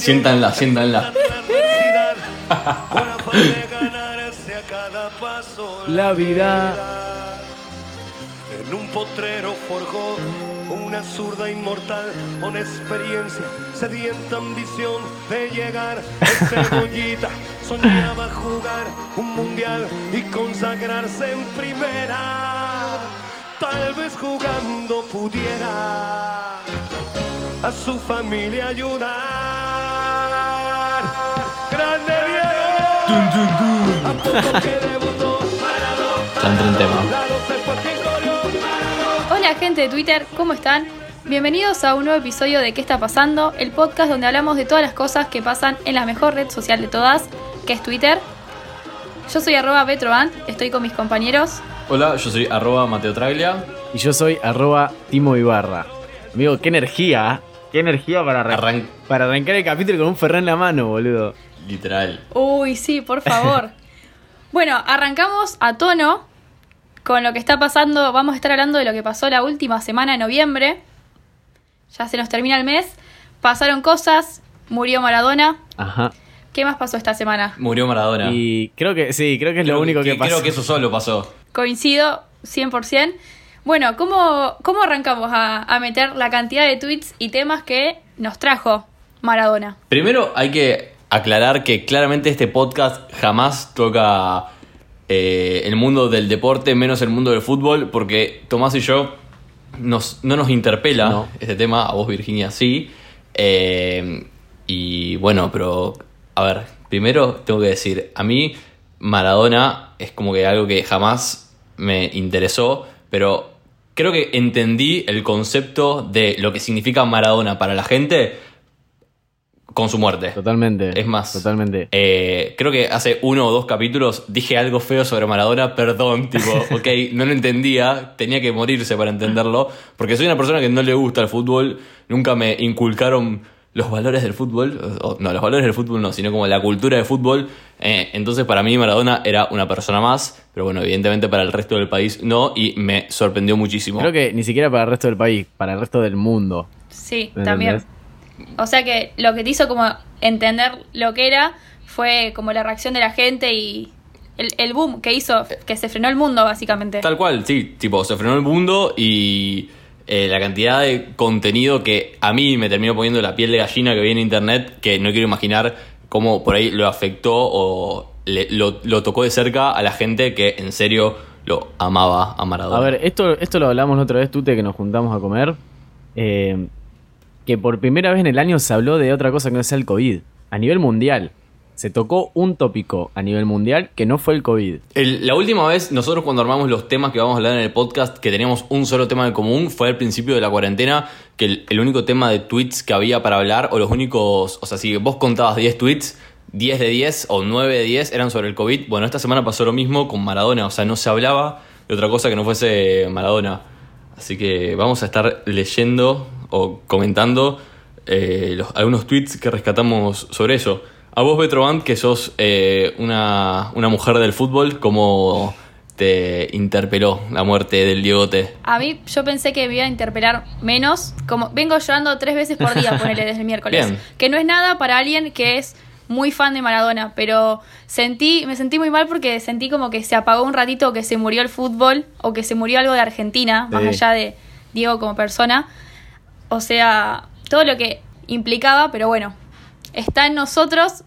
Siéntanla, siéntanla. la vida. En un potrero forjó una zurda inmortal con experiencia, sedienta ambición de llegar a cebollita. Soñaba jugar un mundial y consagrarse en primera. Tal vez jugando pudiera a su familia ayudar. Tema. Hola gente de Twitter, ¿cómo están? Bienvenidos a un nuevo episodio de ¿Qué está pasando? El podcast donde hablamos de todas las cosas que pasan en la mejor red social de todas, que es Twitter. Yo soy arroba estoy con mis compañeros. Hola, yo soy arroba Mateo Traglia. Y yo soy arroba Timo Ibarra. Amigo, qué energía. ¿eh? Qué energía para, arran- Arran- para arrancar el capítulo con un ferré en la mano, boludo. Literal. Uy, sí, por favor. bueno, arrancamos a tono con lo que está pasando. Vamos a estar hablando de lo que pasó la última semana de noviembre. Ya se nos termina el mes. Pasaron cosas, murió Maradona. Ajá. ¿Qué más pasó esta semana? Murió Maradona. Y creo que sí, creo que es lo único que, pasó. Creo que eso solo pasó. Coincido 100%. Bueno, ¿cómo, cómo arrancamos a, a meter la cantidad de tweets y temas que nos trajo Maradona? Primero hay que aclarar que claramente este podcast jamás toca eh, el mundo del deporte, menos el mundo del fútbol, porque Tomás y yo nos, no nos interpela No. este tema, a vos Virginia sí. Eh, y bueno, pero a ver, primero tengo que decir, a mí Maradona es como que algo que jamás me interesó, pero creo que entendí el concepto de lo que significa Maradona para la gente con su muerte. Totalmente. Es más, Totalmente. eh, creo que hace uno o dos capítulos dije algo feo sobre Maradona, perdón, tipo, ok, no lo entendía, tenía que morirse para entenderlo, porque soy una persona que no le gusta el fútbol, nunca me inculcaron los valores del fútbol, o- no, los valores del fútbol no, sino como la cultura del fútbol, eh, entonces para mí Maradona era una persona más, pero bueno, evidentemente para el resto del país no, y me sorprendió muchísimo. Creo que ni siquiera para el resto del país, para el resto del mundo. Sí, ¿Me también. entendés? O sea que lo que te hizo como entender lo que era fue como la reacción de la gente y el, el boom que hizo, que se frenó el mundo básicamente. Tal cual, sí, tipo, se frenó el mundo y eh, la cantidad de contenido que a mí me terminó poniendo la piel de gallina que vi en internet, que no quiero imaginar cómo por ahí lo afectó o le- lo, lo tocó de cerca a la gente que en serio lo amaba a Maradona. A ver, esto, esto lo hablamos la otra vez, Tute, que nos juntamos a comer. eh, que por primera vez en el año se habló de otra cosa que no sea el COVID. A nivel mundial. Se tocó un tópico a nivel mundial que no fue el COVID. La última vez, nosotros cuando armamos los temas que vamos a hablar en el podcast, que teníamos un solo tema en común, fue al principio de la cuarentena, que el, el único tema de tweets que había para hablar, o los únicos, o sea, si vos contabas 10 tweets, 10 de 10 o 9 de 10 eran sobre el COVID. Bueno, esta semana pasó lo mismo con Maradona, o sea, no se hablaba de otra cosa que no fuese Maradona. Así que vamos a estar leyendo o comentando eh, los- algunos tweets que rescatamos sobre eso. A vos, Betroban, que sos eh, una, una mujer del fútbol, ¿cómo te interpeló la muerte del Diegote? A mí yo pensé que me iba a interpelar menos, como vengo llorando tres veces por día, ponele desde el miércoles. Bien. Que no es nada para alguien que es muy fan de Maradona, pero sentí, me sentí muy mal porque sentí como que se apagó un ratito que se murió el fútbol o que se murió algo de Argentina, más allá de Diego como persona. O sea, todo lo que implicaba, pero bueno, está en nosotros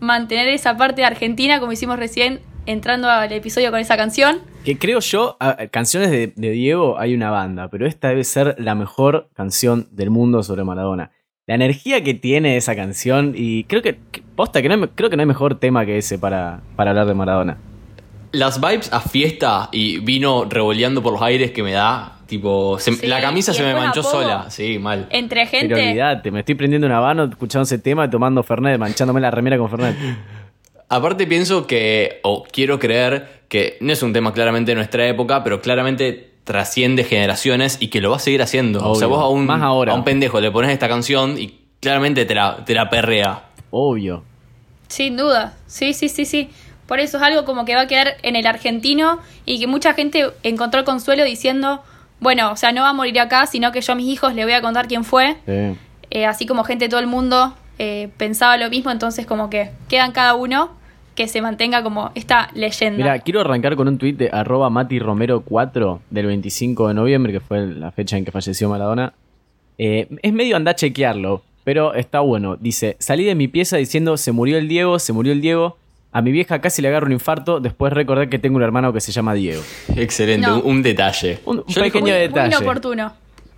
mantener esa parte de Argentina como hicimos recién entrando al episodio con esa canción. Que creo yo, canciones de, Diego hay una banda, pero esta debe ser la mejor canción del mundo sobre Maradona. La energía que tiene esa canción y creo que, que- posta, que no hay, creo que no hay mejor tema que ese para, para hablar de Maradona. Las vibes a fiesta y vino revoleando por los aires que me da, tipo, se- Sí, la camisa se me manchó sola, sí, mal. Entre Pero gente. olvidate, me estoy prendiendo un habano, escuchando ese tema, tomando Fernet, manchándome la remera con Fernet. Aparte pienso que, o quiero creer que no es un tema claramente de nuestra época, pero claramente trasciende generaciones y que lo va a seguir haciendo. O sea, vos a un, Más ahora. a un pendejo le pones esta canción y claramente te la, te la perrea. Obvio. Sin duda. Sí, sí, sí, sí. Por eso es algo como que va a quedar en el argentino y que mucha gente encontró el consuelo diciendo, bueno, o sea, no va a morir acá, sino que yo a mis hijos les voy a contar quién fue. Sí. Eh, así como gente de todo el mundo eh, pensaba lo mismo, entonces como que quedan cada uno que se mantenga como esta leyenda. Mira, quiero arrancar con un tuit de arroba matiromero4 del 25 de noviembre, que fue la fecha en que falleció Maradona. Eh, es medio anda a chequearlo, pero está bueno. Dice, salí de mi pieza diciendo, se murió el Diego, se murió el Diego. A mi vieja casi le agarro un infarto, después recordé que tengo un hermano que se llama Diego. Excelente, No. un, un detalle. Un- un elijo- pequeño muy, detalle. muy inoportuno.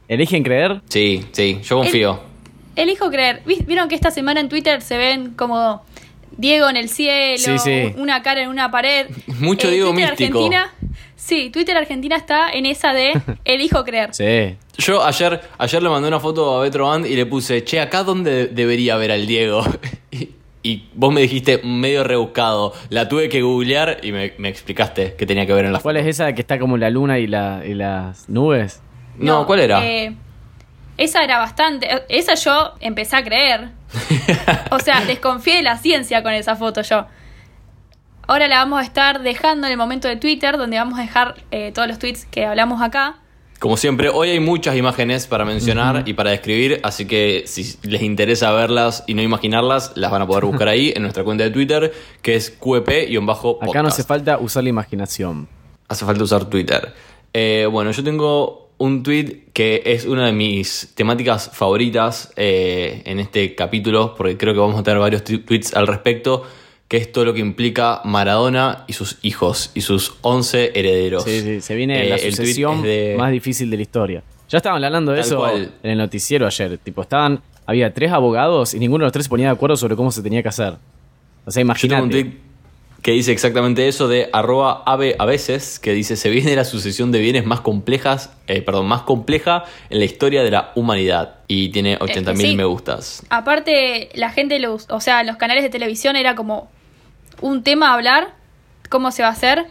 ¿Eligen creer? Sí, sí, yo confío. Elijo creer. ¿Vis- ¿Vieron que esta semana en Twitter se ven como Diego en el cielo, Sí, sí. una cara en una pared? Mucho Diego Twitter místico. Argentina, sí, Twitter Argentina está en esa de elijo creer. Sí. Yo ayer, ayer le mandé una foto a Betro Band y le puse, che, acá donde debería ver al Diego. y, vos me dijiste medio rebuscado. La tuve que googlear y me, me explicaste que tenía que ver en la foto. ¿Cuál es esa que está como la luna y, la, y las nubes? No, ¿cuál era? eh, esa era bastante. Esa yo empecé a creer. O sea, desconfié de la ciencia con esa foto yo. Ahora la vamos a estar dejando en el momento de Twitter, donde vamos a dejar eh, todos los tweets que hablamos acá. Como siempre, hoy hay muchas imágenes para mencionar y para describir, así que si les interesa verlas y no imaginarlas, las van a poder buscar ahí en nuestra cuenta de Twitter, que es QEP-podcast. Acá no hace falta usar la imaginación. Hace falta usar Twitter. Eh, bueno, yo tengo un tweet que es una de mis temáticas favoritas eh, en este capítulo, porque creo que vamos a tener varios tweets al respecto, que es todo lo que implica Maradona y sus hijos y sus 11 herederos. Sí, sí, se viene Eh, la tweet sucesión es de- más difícil de la historia. Ya estaban hablando de Tal eso cual. en el noticiero ayer. Tipo, estaban. Había tres abogados y ninguno de los tres se ponía de acuerdo sobre cómo se tenía que hacer. O sea, Yo tengo un imagínate. tweet que dice exactamente eso de arroba ave a veces, que dice se viene la sucesión de bienes más complejas, eh, perdón, más compleja en la historia de la humanidad. Y tiene 80.000 sí. me gustas. Aparte, la gente, lo us- o sea, los canales de televisión era como un tema a hablar, cómo se va a hacer,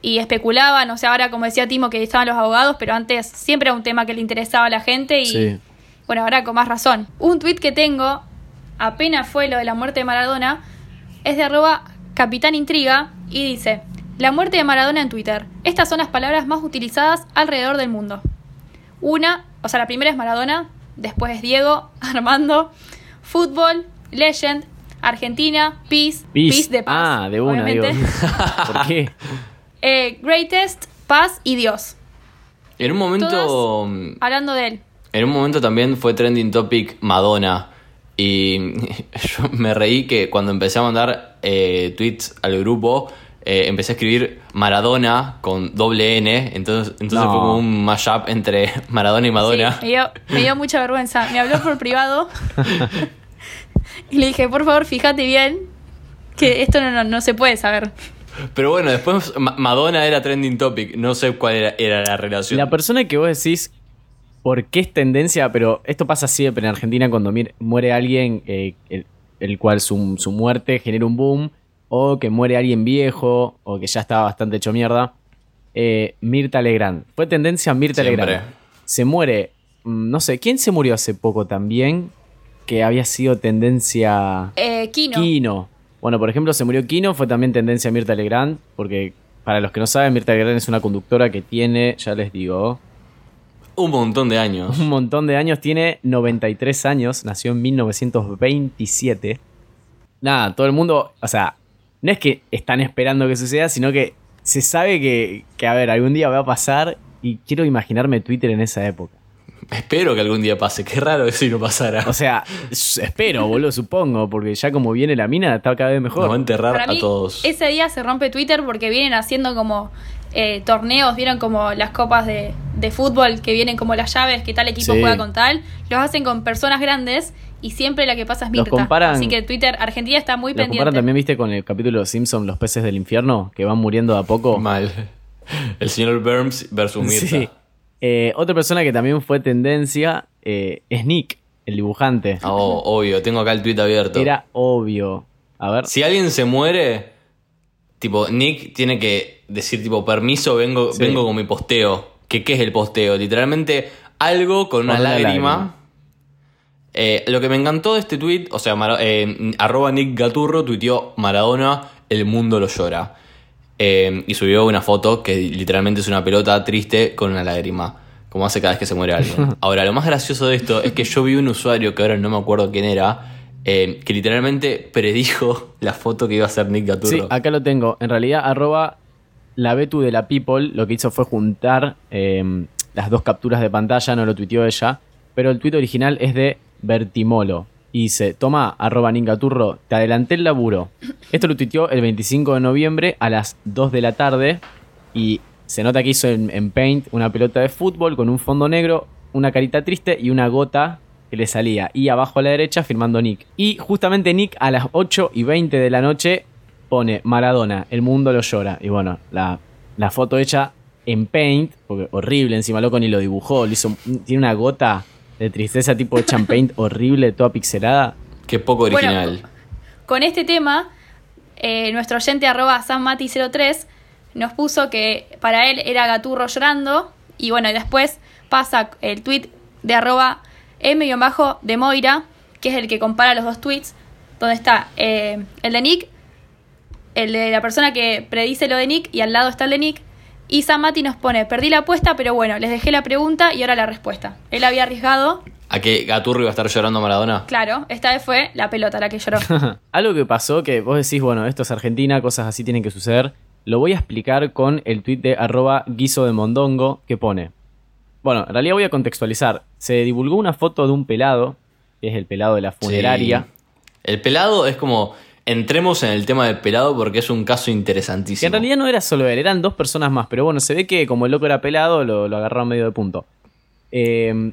y especulaban, o sea, ahora como decía Timo que estaban los abogados, pero antes siempre era un tema que le interesaba a la gente y Sí. bueno, ahora con más razón. Un tweet que tengo, apenas fue lo de la muerte de Maradona, es de arroba Capitán Intriga y dice, la muerte de Maradona en Twitter. Estas son las palabras más utilizadas alrededor del mundo. Una, o sea, la primera es Maradona, después es Diego, Armando, fútbol, legend, Argentina, peace, Peace. peace, de paz. Ah, de una, obviamente. digo. ¿Por qué? Eh, greatest, paz y Dios. En un momento. Todas hablando de él. En un momento también fue trending topic Madonna. Y yo me reí que cuando empecé a mandar eh, tweets al grupo, eh, empecé a escribir Maradona con doble N. Entonces, entonces No. fue como un mashup entre Maradona y Madonna. Sí, me, dio, me dio mucha vergüenza. Me habló por privado. Y le dije, por favor, fíjate bien que esto no, no, no se puede saber. Pero bueno, después Ma- Madonna era trending topic. No sé cuál era, era la relación. La persona que vos decís, ¿por qué es tendencia? Pero esto pasa siempre en Argentina cuando muere alguien, eh, el, el cual su, su muerte genera un boom, o que muere alguien viejo, o que ya estaba bastante hecho mierda. Eh, Mirta Legrand. Fue tendencia Mirta Siempre. Legrand. Se muere, mm, no sé, ¿quién se murió hace poco también? Que había sido tendencia... Eh, Kino. Kino. Bueno, por ejemplo, se murió Kino, fue también tendencia Mirta Legrand, porque para los que no saben, Mirta Legrand es una conductora que tiene, ya les digo, Un montón de años. un montón de años, tiene 93 años, nació en 1927. Nada, todo el mundo, o sea, no es que están esperando que suceda, sino que se sabe que, que, a ver, algún día va a pasar y quiero imaginarme Twitter en esa época. Espero que algún día pase. Qué raro que si no pasara. O sea, espero, boludo, supongo, porque ya como viene la mina, está cada vez Nos va a mejor. enterrar Para a mí, todos. ese día se rompe Twitter porque vienen haciendo como eh, torneos, vieron como las copas de, de fútbol que vienen como las llaves, que tal equipo Sí. juega con tal, los hacen con personas grandes y siempre la que pasa es Los Mirta. comparan- Así que Twitter Argentina está muy pendiente. comparan también, viste, con el capítulo de Simpson, Los peces del infierno, que van muriendo de a poco. Mal. El señor Burns versus Mirta. Sí. Eh, otra persona que también fue tendencia eh, es Nick, el dibujante. Oh, obvio, tengo acá el tweet abierto. Era obvio. A ver. Si alguien se muere, tipo, Nick tiene que decir, tipo, permiso, vengo, Sí. vengo con mi posteo. ¿Qué, ¿Qué es el posteo? Literalmente algo con una Con lágrima. lágrima. Eh, lo que me encantó de este tweet, o sea, eh, arroba Nick Gaturro tuiteó Maradona, el mundo lo llora. Eh, y subió una foto que literalmente es una pelota triste con una lágrima, como hace cada vez que se muere alguien. Ahora, lo más gracioso de esto es que yo vi un usuario, que ahora no me acuerdo quién era, eh, que literalmente predijo la foto que iba a hacer Nick Gaturro. Sí, acá lo tengo. En realidad, arroba la Betu de la People lo que hizo fue juntar eh, las dos capturas de pantalla, no lo tuiteó ella, pero el tuit original es de Bertimolo. Y dice, toma, arroba Ningaturro, te adelanté el laburo. Esto lo tuiteó el 25 de noviembre a las 2 de la tarde y se nota que hizo en, Paint una pelota de fútbol con un fondo negro, una carita triste y una gota que le salía. Y abajo a la derecha firmando Nick. Y justamente Nick a las 8 y 20 de la noche pone Maradona, el mundo lo llora. Y bueno, la, la foto hecha en Paint, porque horrible, encima loco ni lo dibujó, le hizo, tiene una gota de tristeza tipo en Paint horrible, toda pixelada. Qué poco Bueno, original. Con este tema, eh, nuestro oyente arroba sanmati03 nos puso que para él era Gaturro llorando. Y bueno, después pasa el tweet de arroba m-de Moira, que es el que compara los dos tweets, donde está eh, el de Nick, el de la persona que predice lo de Nick, y al lado está el de Nick. Y San Mati nos pone, perdí la apuesta, pero bueno, les dejé la pregunta y ahora la respuesta. Él había arriesgado, ¿A qué Gaturro iba a estar llorando a Maradona? claro, esta vez fue la pelota la que lloró. Algo que pasó que vos decís, bueno, esto es Argentina, cosas así tienen que suceder. Lo voy a explicar con el tweet de arroba guiso de mondongo que pone. Bueno, en realidad voy a contextualizar. Se divulgó una foto de un pelado, que es el pelado de la funeraria. Sí. El pelado es como. Entremos en el tema del pelado porque es un caso Que interesantísimo. en realidad no era solo él, eran dos personas más, pero bueno, se ve que como el loco era pelado, lo, lo agarraron medio de punto. Eh,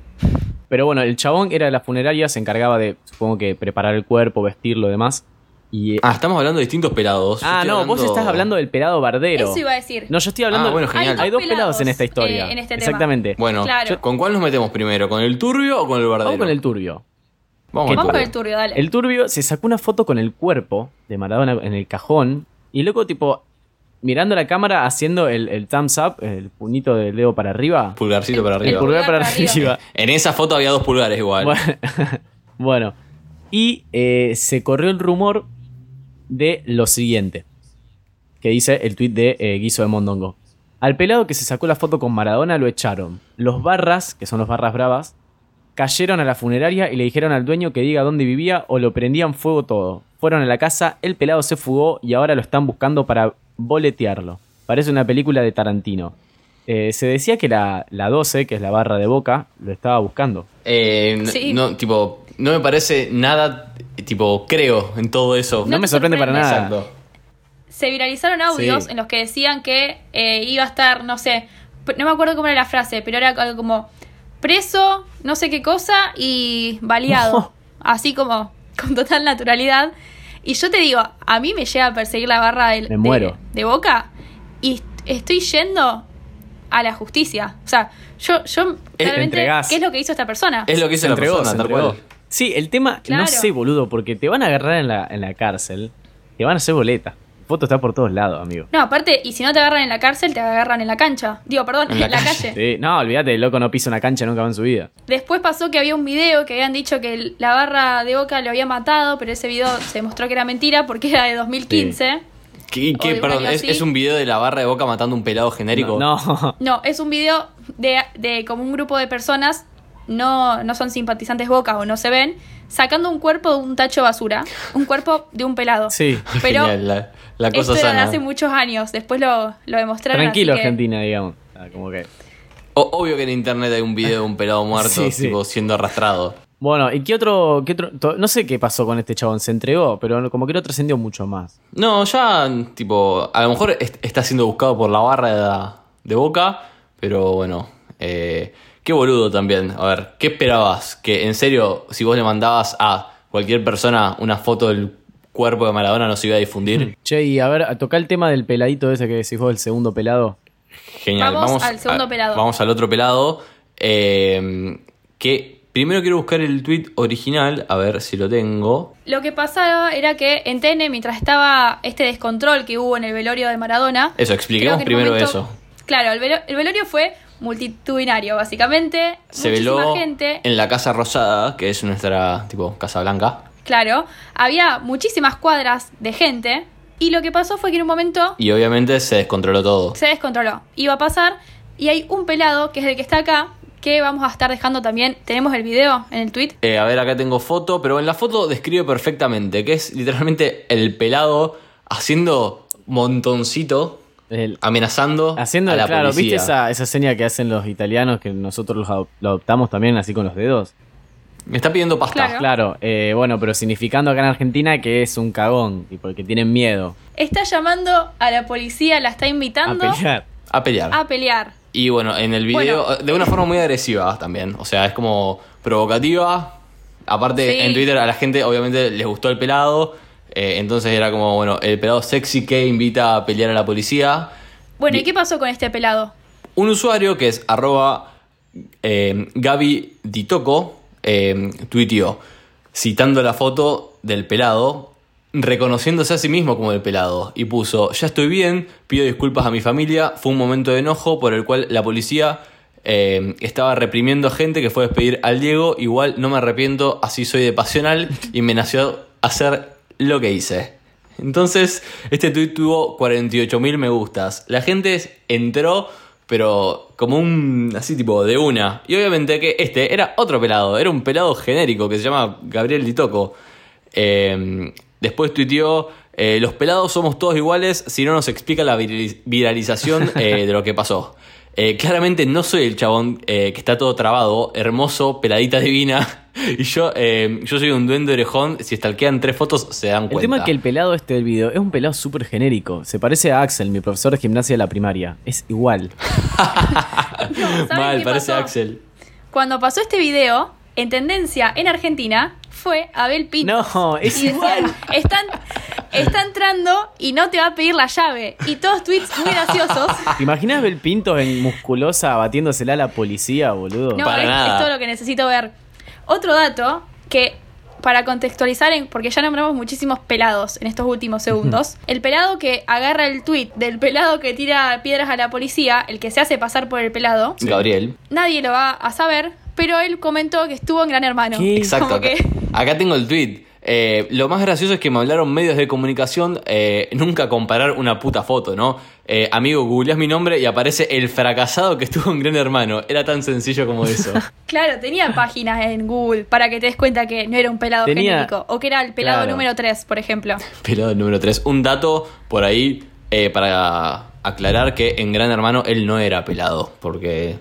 pero bueno, el chabón era de la funeraria, se encargaba de, supongo que, preparar el cuerpo, vestirlo y demás. Y, Ah, estamos hablando de distintos pelados. Ah, no, vos estás hablando del pelado bardero. Eso iba a decir. No, yo estoy hablando. Ah, bueno, genial. Hay, Hay dos dos pelados en esta historia. eh, en este tema. Exactamente. Bueno, Claro. ¿con cuál nos metemos primero? ¿Con el turbio o con el bardero? Vamos con el turbio. Vamos ¿Qué con Vamos con el el turbio, dale. El turbio se sacó una foto con el cuerpo de Maradona en el cajón. Y el loco, tipo, mirando la cámara, haciendo el, el thumbs up, el puñito del dedo para arriba. Pulgarcito para El arriba. pulgar para para arriba. arriba. En esa foto había dos pulgares igual. Bueno, bueno. y eh, se corrió el rumor de lo siguiente, que dice el tuit de eh, Guiso de Mondongo. Al pelado que se sacó la foto con Maradona lo echaron. Los barras, que son los barras bravas, cayeron a la funeraria y le dijeron al dueño que diga dónde vivía o lo prendían fuego todo. Fueron a la casa, el pelado se fugó y ahora lo están buscando para boletearlo. Parece una película de Tarantino. Eh, se decía que la, la 12, que es la barra de boca, lo estaba buscando. Eh, Sí. no, tipo, no me parece nada, tipo, creo en todo eso. No, No me sorprende para nada. Exacto. Se viralizaron audios Sí. en los que decían que eh, iba a estar, no sé, no me acuerdo cómo era la frase, pero era algo como preso, no sé qué cosa y baleado. Así como con total naturalidad. Y yo te digo, a mí me llega a perseguir la barra Me de, muero. de boca y est- estoy yendo a la justicia. O sea, yo, yo realmente, entregás. ¿qué es lo que hizo esta persona? Es lo que hizo Se la entregó, persona, se tal entregó. cual. Sí, el tema, Claro. no sé, boludo, porque te van a agarrar en la, en la cárcel, te van a hacer boleta. La foto está por todos lados, amigo. No, aparte, y si no te agarran en la cárcel, te agarran en la cancha. Digo, perdón, En en la la, calle. calle. Sí, no, olvídate, el loco no pisa una cancha nunca en su vida. Después pasó que había un video que habían dicho que la barra de Boca lo había matado, pero ese video se demostró que era mentira porque era de 2015. ¿Qué, qué- perdón, es un video de la barra de boca matando un pelado genérico? No, no. No, es un video de, de como un grupo de personas, no, no son simpatizantes Boca o no se ven, sacando un cuerpo de un tacho de basura. Un cuerpo de un pelado. Sí. Pero Genial, la, la cosa esto era sana. hace muchos años. Después lo, lo demostraron. Tranquilo, así que- Argentina, digamos. Ah, como que. O- obvio que en internet hay un video de un pelado muerto Sí, sí. tipo, siendo arrastrado. Bueno, ¿y qué otro, qué otro? No sé qué pasó con este chabón, se entregó, pero como que no trascendió mucho más. No, ya, tipo, a lo mejor est- está siendo buscado por la barra de, de Boca, pero bueno, eh, qué boludo también. A ver, ¿qué esperabas? Que en serio, si vos le mandabas a cualquier persona una foto del cuerpo de Maradona, no se iba a difundir. Che, y a ver, a tocar el tema del peladito ese que decís vos, el segundo pelado. Genial. Vamos al segundo a- pelado. Vamos al otro pelado. eh, que primero quiero buscar el tweet original, a ver si lo tengo. Lo que pasaba era que en TN, mientras estaba este descontrol que hubo en el velorio de Maradona. Eso, expliquemos primero momento- eso. Claro, el, velo- el velorio fue multitudinario, básicamente. Se muchísima veló gente. en la Casa Rosada, que es nuestra, tipo, Casa Blanca. Claro, había muchísimas cuadras de gente. Y lo que pasó fue que en un momento Y obviamente se descontroló todo. se descontroló. Iba a pasar. Y hay un pelado, que es el que está acá, que vamos a estar dejando también. Tenemos el video en el tweet. Eh, a ver, acá tengo foto, pero en la foto describe perfectamente que es literalmente el pelado haciendo montoncito, El- amenazando haciendo, a la claro, policía. ¿viste esa, esa seña que hacen los italianos que nosotros los adop- lo adoptamos también así con los dedos? Me está pidiendo pasta. Claro. Claro, eh, bueno, pero significando acá en Argentina que es un cagón y porque tienen miedo Está llamando a la policía, la está a invitando pelear. A pelear. a pelear. Y bueno, en el video, Bueno. de una forma muy agresiva también. O sea, es como provocativa. Aparte, Sí. en Twitter a la gente obviamente les gustó el pelado. Eh, entonces era como, bueno, el pelado sexy que invita a pelear a la policía. Bueno, ¿y qué pasó con este pelado? Un usuario que es arroba eh, Gaby Ditoco eh, tuiteó, citando la foto del pelado, reconociéndose a sí mismo como el pelado, y puso, ya estoy bien, pido disculpas a mi familia, fue un momento de enojo por el cual la policía eh, estaba reprimiendo gente que fue a despedir al Diego, igual no me arrepiento, así soy de pasional, y me nació hacer lo que hice. Entonces, este tweet tuvo 48.000 me gustas. La gente entró, pero como un. así tipo de una. Y obviamente que este era otro pelado, era un pelado genérico que se llama Gabriel Ditoco. Eh, después tuiteó. eh, los pelados somos todos iguales si no nos explica la virali- viralización eh, de lo que pasó. Eh, claramente no soy el chabón eh, que está todo trabado, hermoso, peladita divina. Y yo, eh, yo soy un duende orejón. Si stalkean tres fotos, se dan El cuenta. tema es que el pelado este del video es un pelado súper genérico. Se parece a Axel, mi profesor de gimnasia de la primaria. Es igual. ¿Saben Mal, parece pasó? Axel. Cuando pasó este video, en tendencia en Argentina, fue Abel Pintos. No, es Y decían, están, está entrando y no te va a pedir la llave. Y todos tweets muy graciosos. ¿Te imaginas Bel Pintos en musculosa batiéndosela a la policía, boludo? No, Para es, nada. es todo lo que necesito ver. Otro dato que para contextualizar, en- porque ya nombramos muchísimos pelados en estos últimos segundos, el pelado que agarra el tweet del pelado que tira piedras a la policía, el que se hace pasar por el pelado, Gabriel. nadie lo va a saber, pero él comentó que estuvo en Gran Hermano. ¿Qué? Exacto. Acá, que- acá tengo el tweet. Eh, lo más gracioso es que me hablaron medios de comunicación eh, nunca comparar una puta foto, ¿no? Eh, amigo, googleás mi nombre y aparece el fracasado que estuvo en Gran Hermano. Era tan sencillo como eso. Claro, tenía páginas en Google para que te des cuenta que no era un pelado Tenía- genérico, o que era el pelado Claro. número 3, por ejemplo. Pelado número 3. Un dato por ahí eh, para aclarar que en Gran Hermano él no era pelado, porque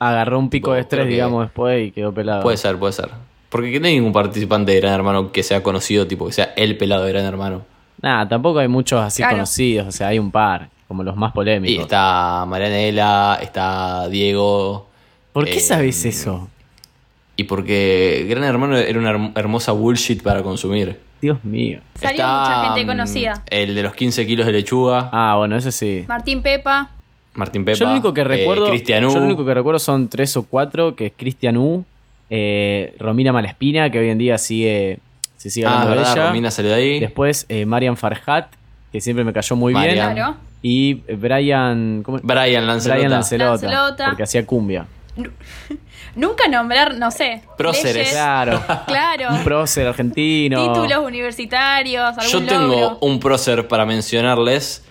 Agarró un pico de estrés, digamos, después y quedó pelado. puede ser, puede ser. Porque que no hay ningún participante de Gran Hermano que sea conocido, tipo que sea el pelado de Gran Hermano. Nada, tampoco hay muchos así Claro. conocidos, o sea, hay un par, como los más Y polémicos. está Marianela, está Diego. ¿Por qué eh, sabes eso? Y porque Gran Hermano era una herm- hermosa bullshit para consumir. Dios mío. Salió Está, mucha gente mm, conocida. El de los 15 kilos de lechuga, Ah, bueno, eso sí. Martín Pepa. Martín Pepa. yo lo único que eh, recuerdo, Cristian U. yo lo único que recuerdo son tres o cuatro, que es Cristian U, eh, Romina Malespina, que hoy en día sigue, se sigue Ah, hablando de verdad, ella. Romina salió de ahí. Después eh, Marian Farhat, que siempre me cayó muy Marian. bien. Claro. Y eh, Brian, ¿cómo? Brian Lancelota. Brian Lancelota, Lancelota. porque hacía cumbia. Nunca nombrar, no sé. Próceres. leyes. Claro. Claro. un prócer argentino. Títulos universitarios, algún Yo tengo logro. un prócer para mencionarles.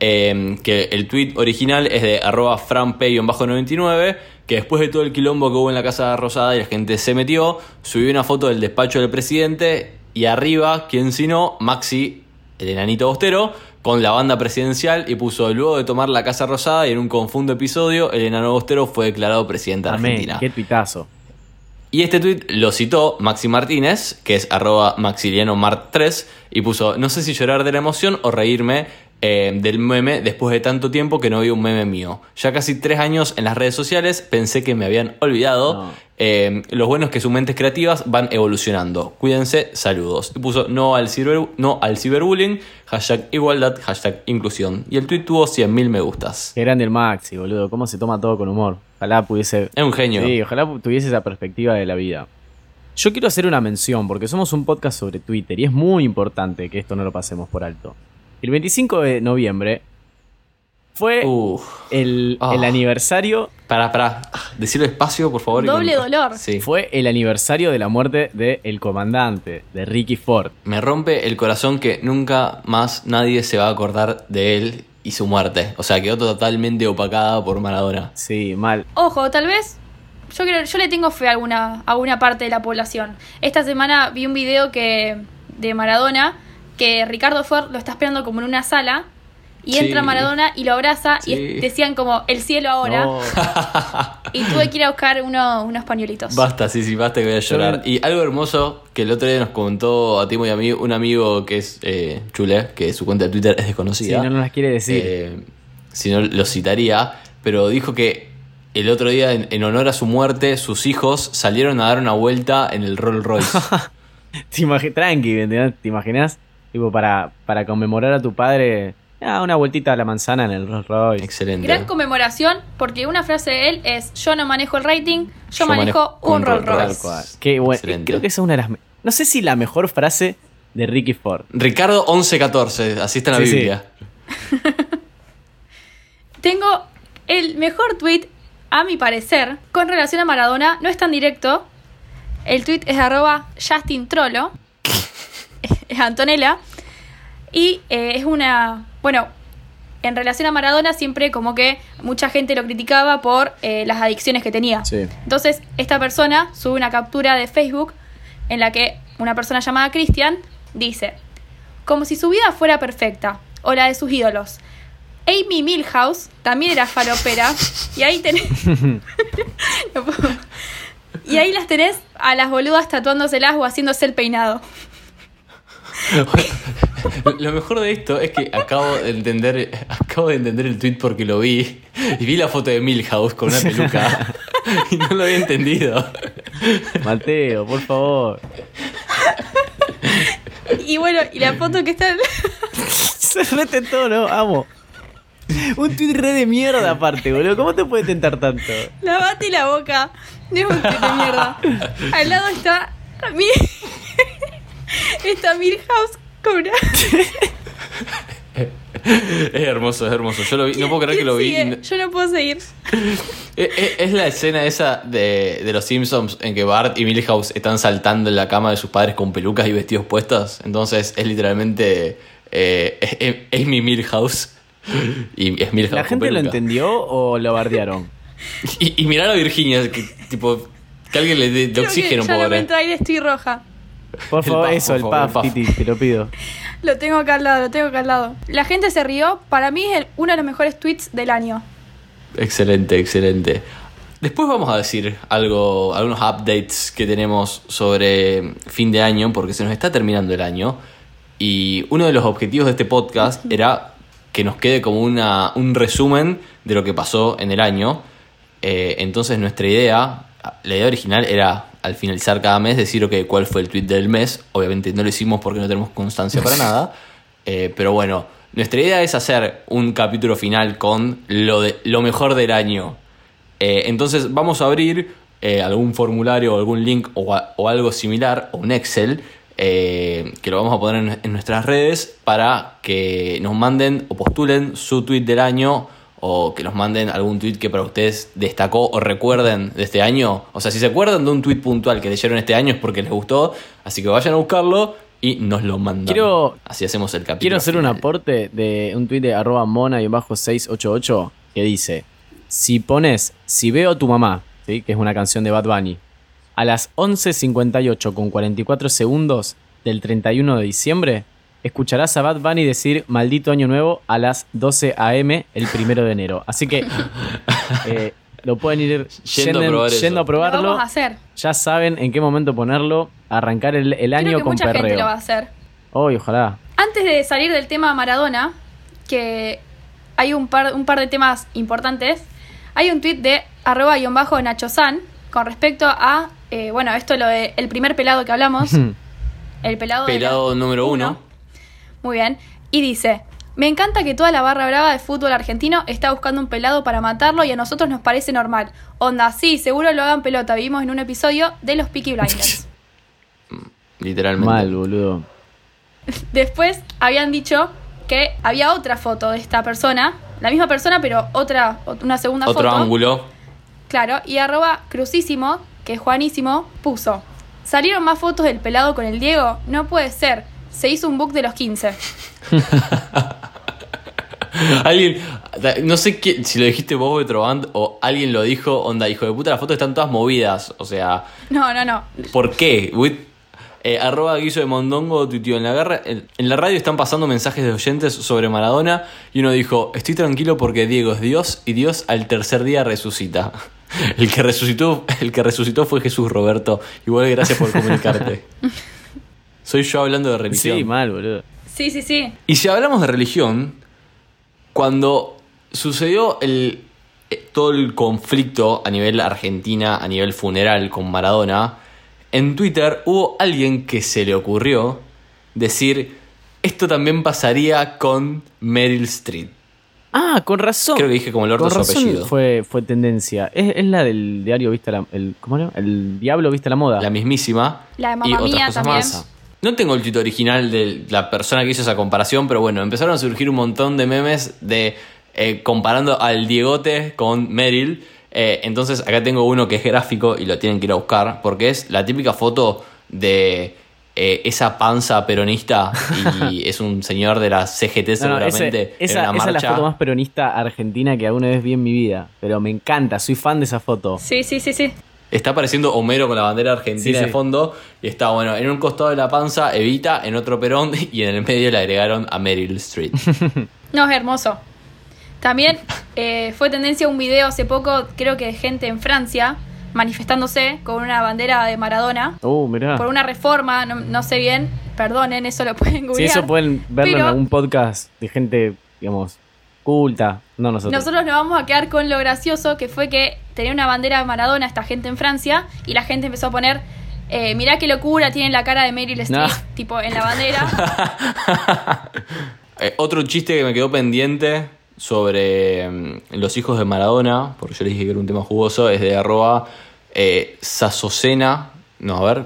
eh, que el tweet original es de arroba franpay-99. Que después de todo el quilombo que hubo en la Casa Rosada y la gente se metió, subió una foto del despacho del presidente. Y arriba, quien si no, Maxi, el enanito bostero, con la banda presidencial. Y puso: Luego de tomar la Casa Rosada y en un confundo episodio, el enano bostero fue declarado presidente de Amén, Argentina. qué tuitazo. Y este tweet lo citó Maxi Martínez, que es arroba maxilianomart3, y puso, no sé si llorar de la emoción o reírme eh, del meme después de tanto tiempo que no vi un meme mío. Ya casi tres años en las redes sociales pensé que me habían olvidado. No. Eh, lo bueno es que sus mentes creativas van evolucionando. Cuídense, saludos. Y puso no al, ciber, no al ciberbullying, hashtag igualdad, hashtag inclusión. Y el tweet tuvo 100.000 me gustas. Qué grande el Maxi, boludo. Cómo se toma todo con humor. Ojalá pudiese. Es un genio. Sí, ojalá tuviese esa perspectiva de la vida. Yo quiero hacer una mención porque somos un podcast sobre Twitter y es muy importante que esto no lo pasemos por alto. El 25 de noviembre fue Uf. el, Ah. el aniversario. Para, para. Decirlo despacio, por favor. Doble dolor. Sí. Fue el aniversario de la muerte del comandante, de Ricky Ford. Me rompe el corazón que nunca más nadie se va a acordar de él y su muerte. O sea, quedó totalmente opacada por Maradona. Sí, mal. Ojo, tal vez. Yo creo, yo le tengo fe a alguna, a una parte de la población. Esta semana vi un video que de Maradona que Ricardo Ford lo está esperando como en una sala y Sí. entra Maradona y lo abraza Sí. y decían como el cielo ahora No. y tuve que ir a buscar uno- unos pañuelitos. Basta, sí, sí, basta que voy a llorar. Y algo hermoso que el otro día nos comentó a Timo y a mí un amigo que es eh, Chule, que su cuenta de Twitter es Sí, desconocida. no nos las quiere decir. Eh, si no, lo citaría. Pero dijo que el otro día, en, en honor a su muerte, sus hijos salieron a dar una vuelta en el Rolls Royce. ¿Te Tranqui. ¿te imaginas? Tipo, para, para conmemorar a tu padre, ah, una vueltita a la manzana en el Rolls Royce. Excelente. Gran conmemoración porque una frase de él es yo no manejo el rating, yo, Yo manejo, manejo un Rolls Rolls Royce. Royce. Qué bueno. Excelente. Creo que esa es una de las. No sé si la mejor frase de Ricky Ford. Ricardo 1114, así está en la Sí, sí. Biblia. Tengo el mejor tweet, a mi parecer, con relación a Maradona. No es tan directo. El tweet es de arroba Justin Trollo. es Antonella. Y eh, es una. Bueno, en relación a Maradona, siempre como que mucha gente lo criticaba por eh, las adicciones que tenía. Sí. Entonces, esta persona sube una captura de Facebook en la que una persona llamada Christian dice: Como si su vida fuera perfecta, o la de sus ídolos. Amy Milhouse también era falopera, y ahí tenés. Y ahí las tenés a las boludas tatuándoselas o haciéndose el peinado. Lo mejor de esto es que acabo de entender, acabo de entender el tweet porque lo vi y vi la foto de Milhouse con una peluca y no lo había entendido. Mateo, por favor. Y bueno, y la foto que está. Se rete todo, ¿no? Amo. Un tweet re de mierda aparte, boludo. ¿Cómo te puede tentar tanto? Lavate la boca. No es un tweet de mierda. Al lado está. Mi... está Milhouse con una. Es hermoso, es hermoso. Yo lo vi, no puedo creer que lo vi. Sigue. Yo no puedo seguir. Es, es- es la escena esa de, de los Simpsons en que Bart y Milhouse están saltando en la cama de sus padres con pelucas y vestidos puestos. Entonces es literalmente eh, es- es Amy Milhouse. Y es Milhouse ¿La con gente lo entendió o lo bardearon? Y, y mirar a Virginia, que tipo. Que alguien le dé oxígeno, ya no me pobre. entra aire, estoy roja. Por El favor, puff, eso, por el puff, puff. Titi, te lo pido. Lo tengo acá al lado, lo tengo acá al lado. La gente se rió. Para mí es el- uno de los mejores tweets del año. Excelente, excelente. Después vamos a decir algo, algunos updates que tenemos sobre fin de año, porque se nos está terminando el año. Y uno de los objetivos de este podcast era que nos quede como una, un resumen de lo que pasó en el año. Eh, entonces nuestra idea, la idea original era al finalizar cada mes decir ok, cuál fue el tweet del mes. Obviamente no lo hicimos porque no tenemos constancia para nada. Eh, pero bueno, nuestra idea es hacer un capítulo final con lo, de, lo mejor del año. Eh, entonces vamos a abrir eh, algún formulario o algún link o, a- o algo similar, o un Excel, que lo vamos a poner en, en nuestras redes para que nos manden o postulen su tweet del año o que nos manden algún tweet que para ustedes destacó o recuerden de este año. O sea, si se acuerdan de un tweet puntual que leyeron este año es porque les gustó, así que vayan a buscarlo y nos lo mandan. Quiero- así hacemos el capítulo. Quiero hacer un aporte de un tweet de arroba mona-688 que dice: Si pones Si veo a tu mamá, ¿sí? que es una canción de Bad Bunny, a las 11.58 con 44 segundos del 31 de diciembre, escucharás a Bad Bunny decir Maldito Año Nuevo a las 12 am el primero de enero. Así que, eh, Lo pueden ir Yendo a yendo- probar eso. yendo a Lo probarlo. vamos a hacer. Ya saben en qué momento ponerlo. Arrancar el, el año Creo que con mucha gente perreo. lo va a hacer. Hoy, ojalá. Antes de salir del tema Maradona, que hay un par, un par de temas importantes, hay un tweet de arroba guion bajo Nacho San con respecto a, eh, bueno, esto lo de el primer pelado que hablamos, el pelado, de la- Pelado número uno. Muy bien. Y dice, me encanta que toda la barra brava de fútbol argentino está buscando un pelado para matarlo y a nosotros nos parece normal. Onda, sí, seguro lo hagan pelota. Vivimos en un episodio de los Peaky Blinders. Literalmente. Mal, boludo. Después habían dicho que había otra foto de esta persona, la misma persona, pero otra, ot- una segunda Otro foto. ángulo. Claro, y arroba crucísimo, que es Juanísimo, puso. ¿Salieron más fotos del pelado con el Diego? No puede ser. Se hizo un book de los 15. Alguien, no sé qué, si lo dijiste vos, Betroband, o alguien lo dijo, onda, hijo de puta, las fotos están todas movidas. O sea, No, no, no. ¿por qué? Eh, arroba Guiso de Mondongo tuiteó en la garra. En, en la radio están pasando mensajes de oyentes sobre Maradona y uno dijo: Estoy tranquilo porque Diego es Dios y Dios al tercer día resucita. El que resucitó, el que resucitó fue Jesús Roberto. Igual gracias por comunicarte. Soy yo hablando de religión. Sí, mal, boludo. Sí, sí, sí. Y si hablamos de religión, cuando sucedió el, eh, todo el conflicto a nivel Argentina, a nivel funeral con Maradona, en Twitter hubo alguien que se le ocurrió decir, esto también pasaría con Meryl Streep. Ah, con razón. Creo que dije como el orto Con su apellido. Fue, fue tendencia. Es, es la del diario Vista la... El, ¿Cómo era? El Diablo Vista la Moda. La mismísima. La de y Mamma otras Mía cosas también. más. No tengo el tuit original de la persona que hizo esa comparación, pero bueno, empezaron a surgir un montón de memes de eh, comparando al Diegote con Meryl. Eh, entonces acá tengo uno que es gráfico y lo tienen que ir a buscar, porque es la típica foto de eh, esa panza peronista y es un señor de la CGT No, no, ese- seguramente esa, en una esa es la foto más peronista argentina que alguna vez vi en mi vida. Pero me encanta, soy fan de esa foto. Sí, sí, sí, sí. Está apareciendo Homero con la bandera argentina Sí, de sí. fondo. Y está, bueno, en un costado de la panza, Evita, en otro Perón, y en el medio le agregaron a Meryl Streep. No, es hermoso. También eh, fue tendencia un video hace poco, creo que de gente en Francia, manifestándose con una bandera de Maradona Uh, mirá. por una reforma, no, no sé bien, perdonen, eso lo pueden Si googlear. eso pueden verlo en algún podcast de gente, digamos, culta. No nosotros. Nosotros nos vamos a quedar con lo gracioso que fue que tenía una bandera de Maradona esta gente en Francia y la gente empezó a poner, eh, mirá qué locura, tienen la cara de Meryl Streep, No. tipo en la bandera. Eh, otro chiste que me quedó pendiente sobre mm, los hijos de Maradona, porque yo les dije que era un tema jugoso, es de arroba eh, sasocena. No, a ver,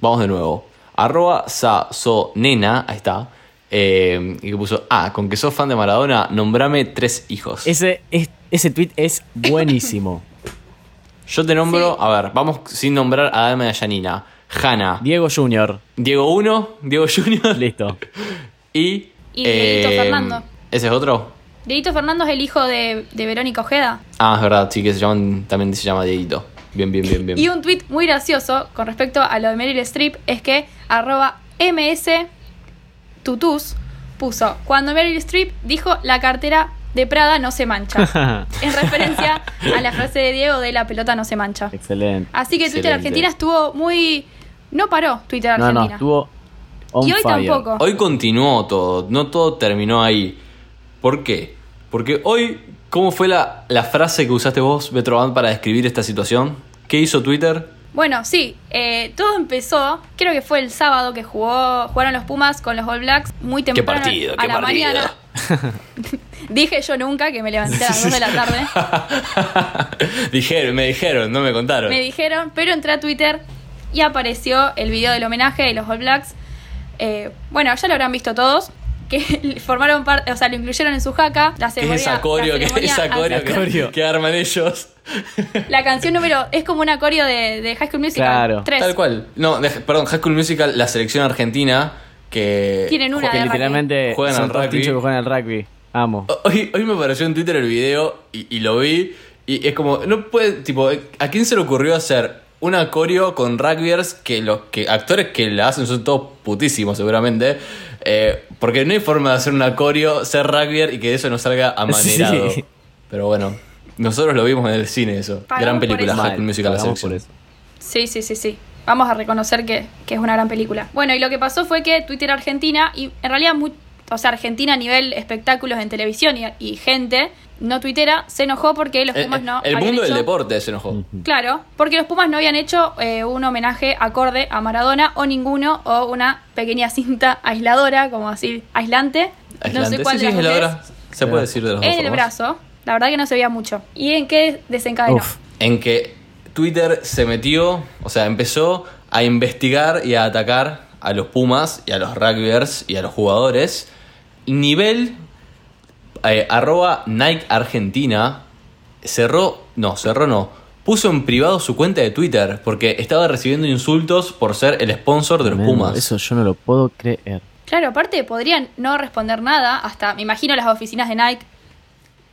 vamos de nuevo. Arroba sasonena, ahí está. eh, y que puso, ah, con que sos fan de Maradona, nombrame tres hijos. Ese, es, ese tweet es buenísimo. Yo te nombro, Sí. a ver, vamos sin nombrar a y a Yanina. Hanna, Diego Junior. Diego 1, Diego Junior Listo. y... Y Dieguito Fernando. ¿Ese es otro? Dieguito Fernando es el hijo de, de Verónica Ojeda. Ah, es verdad, sí que se llaman, también se llama Dieguito. Bien, bien, bien, bien. Y un tweet muy gracioso con respecto a lo de Meryl Streep es que arroba ms tutus puso cuando Meryl Streep dijo la cartera de Prada no se mancha. en referencia a la frase de Diego de la pelota no se mancha. Excelente. Así que Twitter Excelente. Argentina estuvo muy... No paró Twitter No, Argentina. no, estuvo on y hoy fire. tampoco. Hoy continuó todo, no todo terminó ahí. ¿Por qué? Porque hoy, ¿cómo fue la, la frase que usaste vos, Betroban, para describir esta situación? ¿Qué hizo Twitter? Bueno, sí, eh, todo empezó, creo que fue el sábado que jugó, jugaron los Pumas con los All Blacks muy ¿Qué temprano partido? a ¿Qué la partido? mañana. Dije yo nunca que me levanté a las 2 de la tarde. dijeron, me dijeron, no me contaron. Me dijeron, pero entré a Twitter y apareció el video del homenaje de los All Blacks. Eh, bueno, ya lo habrán visto todos. Que formaron parte, o sea, lo incluyeron en su jaca. La ¿Qué ceremonia, es esa coreo, la que, ceremonia esa coreo hace- que, Coreo. que arman ellos? La canción número. Es como una coreo de, de High School Musical. Claro. Tres. Tal cual. No, de- perdón, High School Musical, la selección argentina que... Tienen una Que de literalmente Juegan son al rugby. que juegan al rugby. Amo. Hoy, hoy me apareció en Twitter el video y, y lo vi y es como, no puede, tipo, ¿a quién se le ocurrió hacer una coreo con rugbyers que los que actores que la hacen son todos putísimos seguramente? Eh, porque no hay forma de hacer una coreo, ser rugbyer y que eso no salga amanerado. Sí. Pero bueno, Nosotros lo vimos en el cine eso. Pagamos Gran película. High Musical la por eso. Sí, sí, sí, sí. Vamos a reconocer que, que es una gran película. Bueno, y lo que pasó fue que Twitter Argentina, y en realidad, mu- o sea, Argentina a nivel espectáculos en televisión y, y gente no tuitera, se enojó porque los Eh, Pumas eh, no el mundo del deporte se enojó. Claro, porque los Pumas no habían hecho eh, un homenaje acorde a Maradona o ninguno, o una pequeña cinta aisladora, como así, aislante. No sé cuál Sí, de sí, las es la dos hora. Se puede decir de dos En el formas. brazo, la verdad que no se veía mucho. ¿Y en qué desencadenó? Uf. En que Twitter se metió, o sea, empezó a investigar y a atacar a los Pumas y a los rugbyers y a los jugadores. Nivel eh, arroba Nike Argentina cerró, no, cerró no, puso en privado su cuenta de Twitter porque estaba recibiendo insultos por ser el sponsor de los Tremendo, Pumas. Eso yo no lo puedo creer. Claro, aparte podrían no responder nada, hasta me imagino las oficinas de Nike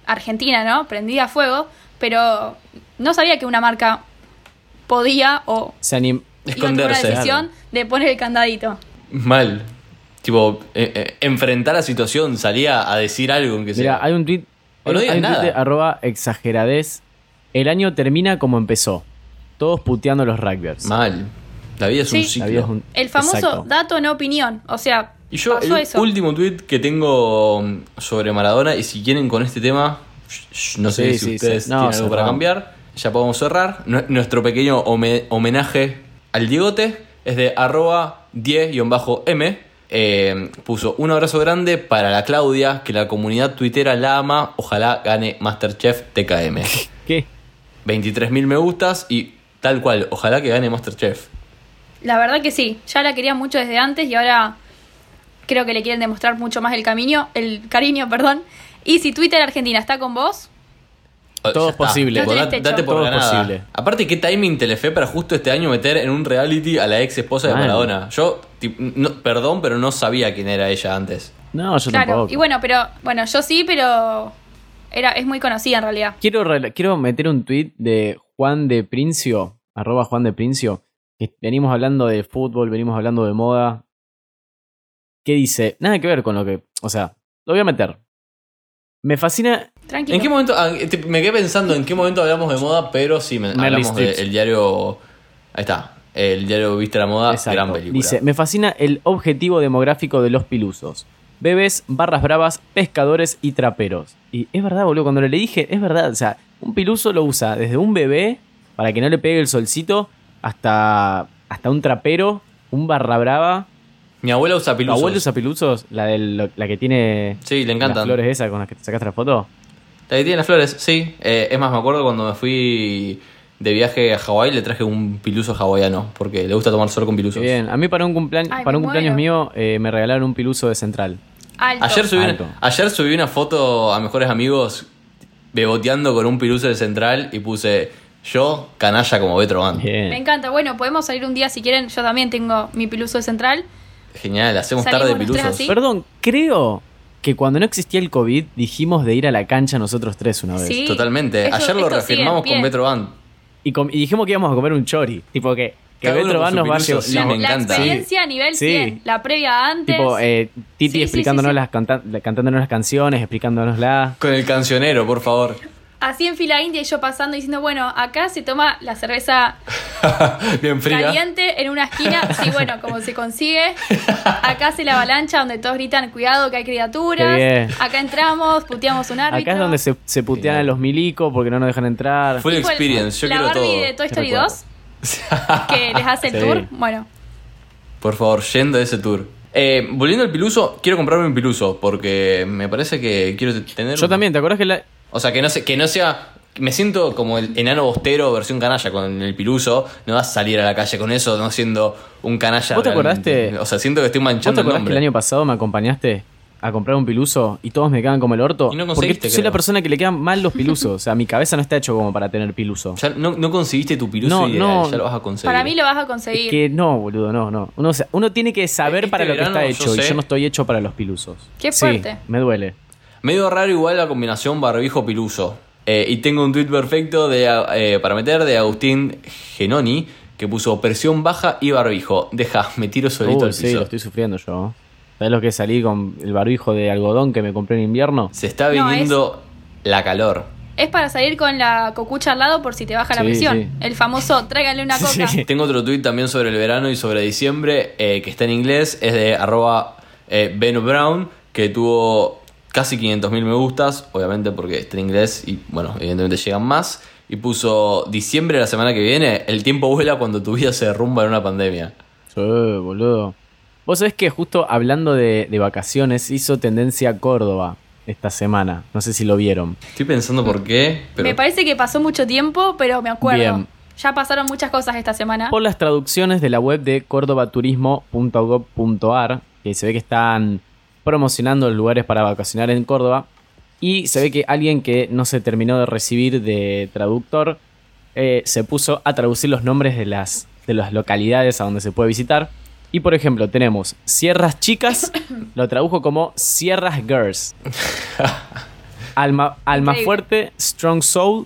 Argentina, ¿no? Prendida a fuego, pero no sabía que una marca podía o Se anim- iba a tomar la Esconderse. decisión de poner el candadito. Mal. Tipo, eh, eh, enfrentar la situación, salía a decir algo en que sea. Mira, hay un tweet. O no hay digas un nada. tweet de arroba exageradez. El año termina como empezó. Todos puteando a los rugbyers. Mal. La vida es un Sí. La vida es ciclo. un- El famoso Exacto. dato no opinión, o sea, Y yo, pasó el eso. último tweet que tengo mm, sobre Maradona, y si quieren con este tema, no sé Sí, si sí, ustedes sí. No, tienen algo para cambiar, ya podemos cerrar. Nue- Nuestro pequeño home- homenaje al Diegote es de arroba 10-m. Eh, puso un abrazo grande para la Claudia, que la comunidad tuitera la ama. Ojalá gane Masterchef TKM. ¿Qué? 23.000 me gustas y tal cual, ojalá que gane Masterchef. La verdad que sí, ya la quería mucho desde antes y ahora creo que le quieren demostrar mucho más el camino, el cariño, perdón. Y si Twitter Argentina está con vos, Oh, Todo es posible. No date techo. por Todo posible. Aparte, qué timing Telefe para justo este año meter en un reality a la ex esposa de. Maradona. Yo, no- perdón, pero no sabía quién era ella antes. No, yo claro. tampoco. Y bueno, pero bueno, yo sí, pero era es muy conocida en realidad. Quiero, quiero meter un tweet de Juan de Princio, arroba Juan de Princio, que venimos hablando de fútbol, venimos hablando de moda. ¿Qué dice? Nada que ver con lo que. O sea, lo voy a meter. Me fascina. Tranquilo. ¿En qué momento? ah, me quedé pensando en qué momento hablamos de moda, pero sí, me- hablamos del diario. Ahí está. El diario Viste la Moda, Exacto. gran película. Dice: Me fascina el objetivo demográfico de los pilusos. Bebés, barras bravas, pescadores y traperos. Y es verdad, boludo, cuando le dije, es verdad. O sea, un piluso lo usa desde un bebé para que no le pegue el solcito hasta, hasta un trapero, un barra brava. Mi abuela usa ¿Tu pilusos. abuelo usa pilusos? La, del- la que tiene Sí, le las encantan. flores esas con las que te sacaste la foto. La que tiene las flores, sí. Eh, es más, me acuerdo cuando me fui de viaje a Hawái, le traje un piluso hawaiano, porque le gusta tomar sol con pilusos. Bien. A mí para un, cumpleaños Ay, para un me cumpleaños mío eh, me regalaron un piluso de central. Alto. Ayer subí, Alto. una, ayer subí una foto a mejores amigos beboteando con un piluso de central y puse yo canalla como Betro Band. Me Bien. encanta. Bueno, podemos salir un día si quieren. Yo también tengo mi piluso de central. Genial, hacemos Salimos tarde de pilusos. Perdón, creo que cuando no existía el COVID dijimos de ir a la cancha nosotros tres una vez. Sí. Totalmente. Eso- ayer lo sigue reafirmamos con Betro Band. Y, y dijimos que íbamos a comer un chori. Tipo que, que Betro Van nos va a llevar. sí, la, me la encanta. experiencia a nivel Sí. 100. La previa antes. Tipo, eh, Titi Sí, explicándonos sí, sí. las cantándonos las canciones, explicándonoslas. Con el cancionero, por favor. Así en fila india y yo pasando diciendo, bueno, acá se toma la cerveza Bien fría. caliente en una esquina. Sí, bueno, como se consigue. Acá hace la avalancha donde todos gritan, cuidado que hay criaturas. Acá entramos, puteamos un árbitro. Acá es donde se, se putean a los milicos porque no nos dejan entrar. Full Tipo el- experience, yo la quiero Barbie todo. de Toy Story recuerdo. 2, que les hace el Sí. tour. Bueno, Por favor, yendo a ese tour. Eh, volviendo al piluso, quiero comprarme un piluso porque me parece que quiero tener. Yo un- también, ¿te acuerdas que la, O sea, que no, se- que no sea. Me siento como el enano bostero versión canalla con el piluso. No vas a salir a la calle con eso, no siendo un canalla. ¿Vos te realmente. acordaste? O sea, siento que estoy ¿Vos te manchando el acordás que nombre. el año pasado me acompañaste a comprar un piluso y todos me quedan como el orto? Y no porque soy la persona que le quedan mal los pilusos. O sea, mi cabeza no está hecho como para tener piluso. Ya no, no conseguiste tu piluso No, ideal, no. ya lo vas a conseguir. para mí lo vas a Es conseguir. que no, boludo, no, no. Uno, o sea, uno tiene que saber Este para lo que está yo hecho y yo no estoy hecho para los pilusos. Qué Sí, fuerte. me duele. Medio raro igual la combinación barbijo-piluso. Eh, y tengo un tweet perfecto de, eh, para meter de Agustín Genoni que puso presión baja y barbijo. Deja, me tiro solito Uy, al sí, piso. lo estoy sufriendo yo. ¿Sabes lo que salí con el barbijo de algodón que me compré en invierno? Se está No, viniendo la calor. es para salir con la cocucha al lado por si te baja la Sí, presión. sí. El famoso tráiganle una coca. Sí. Tengo otro tweet también sobre el verano y sobre diciembre eh, que está en inglés. Es de arroba eh, Ben Brown, que tuvo casi 500.000 me gustas, obviamente porque está en inglés y bueno, evidentemente llegan más. Y puso diciembre la semana que viene, el tiempo vuela cuando tu vida se derrumba en una pandemia. Sí, boludo. Vos sabés que justo hablando de, de vacaciones, hizo tendencia Córdoba esta semana. No sé si lo vieron. Estoy pensando por qué, pero Me parece que pasó mucho tiempo, pero me acuerdo. Bien. Ya pasaron muchas cosas esta semana. Por las traducciones de la web de cordobaturismo.gov.ar, que se ve que están promocionando los lugares para vacacionar en Córdoba, y se ve que alguien que no se terminó de recibir de traductor eh, se puso a traducir los nombres de las, de las localidades a donde se puede visitar. Y por ejemplo, tenemos Sierras Chicas, lo tradujo como Sierras Girls. Alma, Alma. Fuerte, Strong Soul.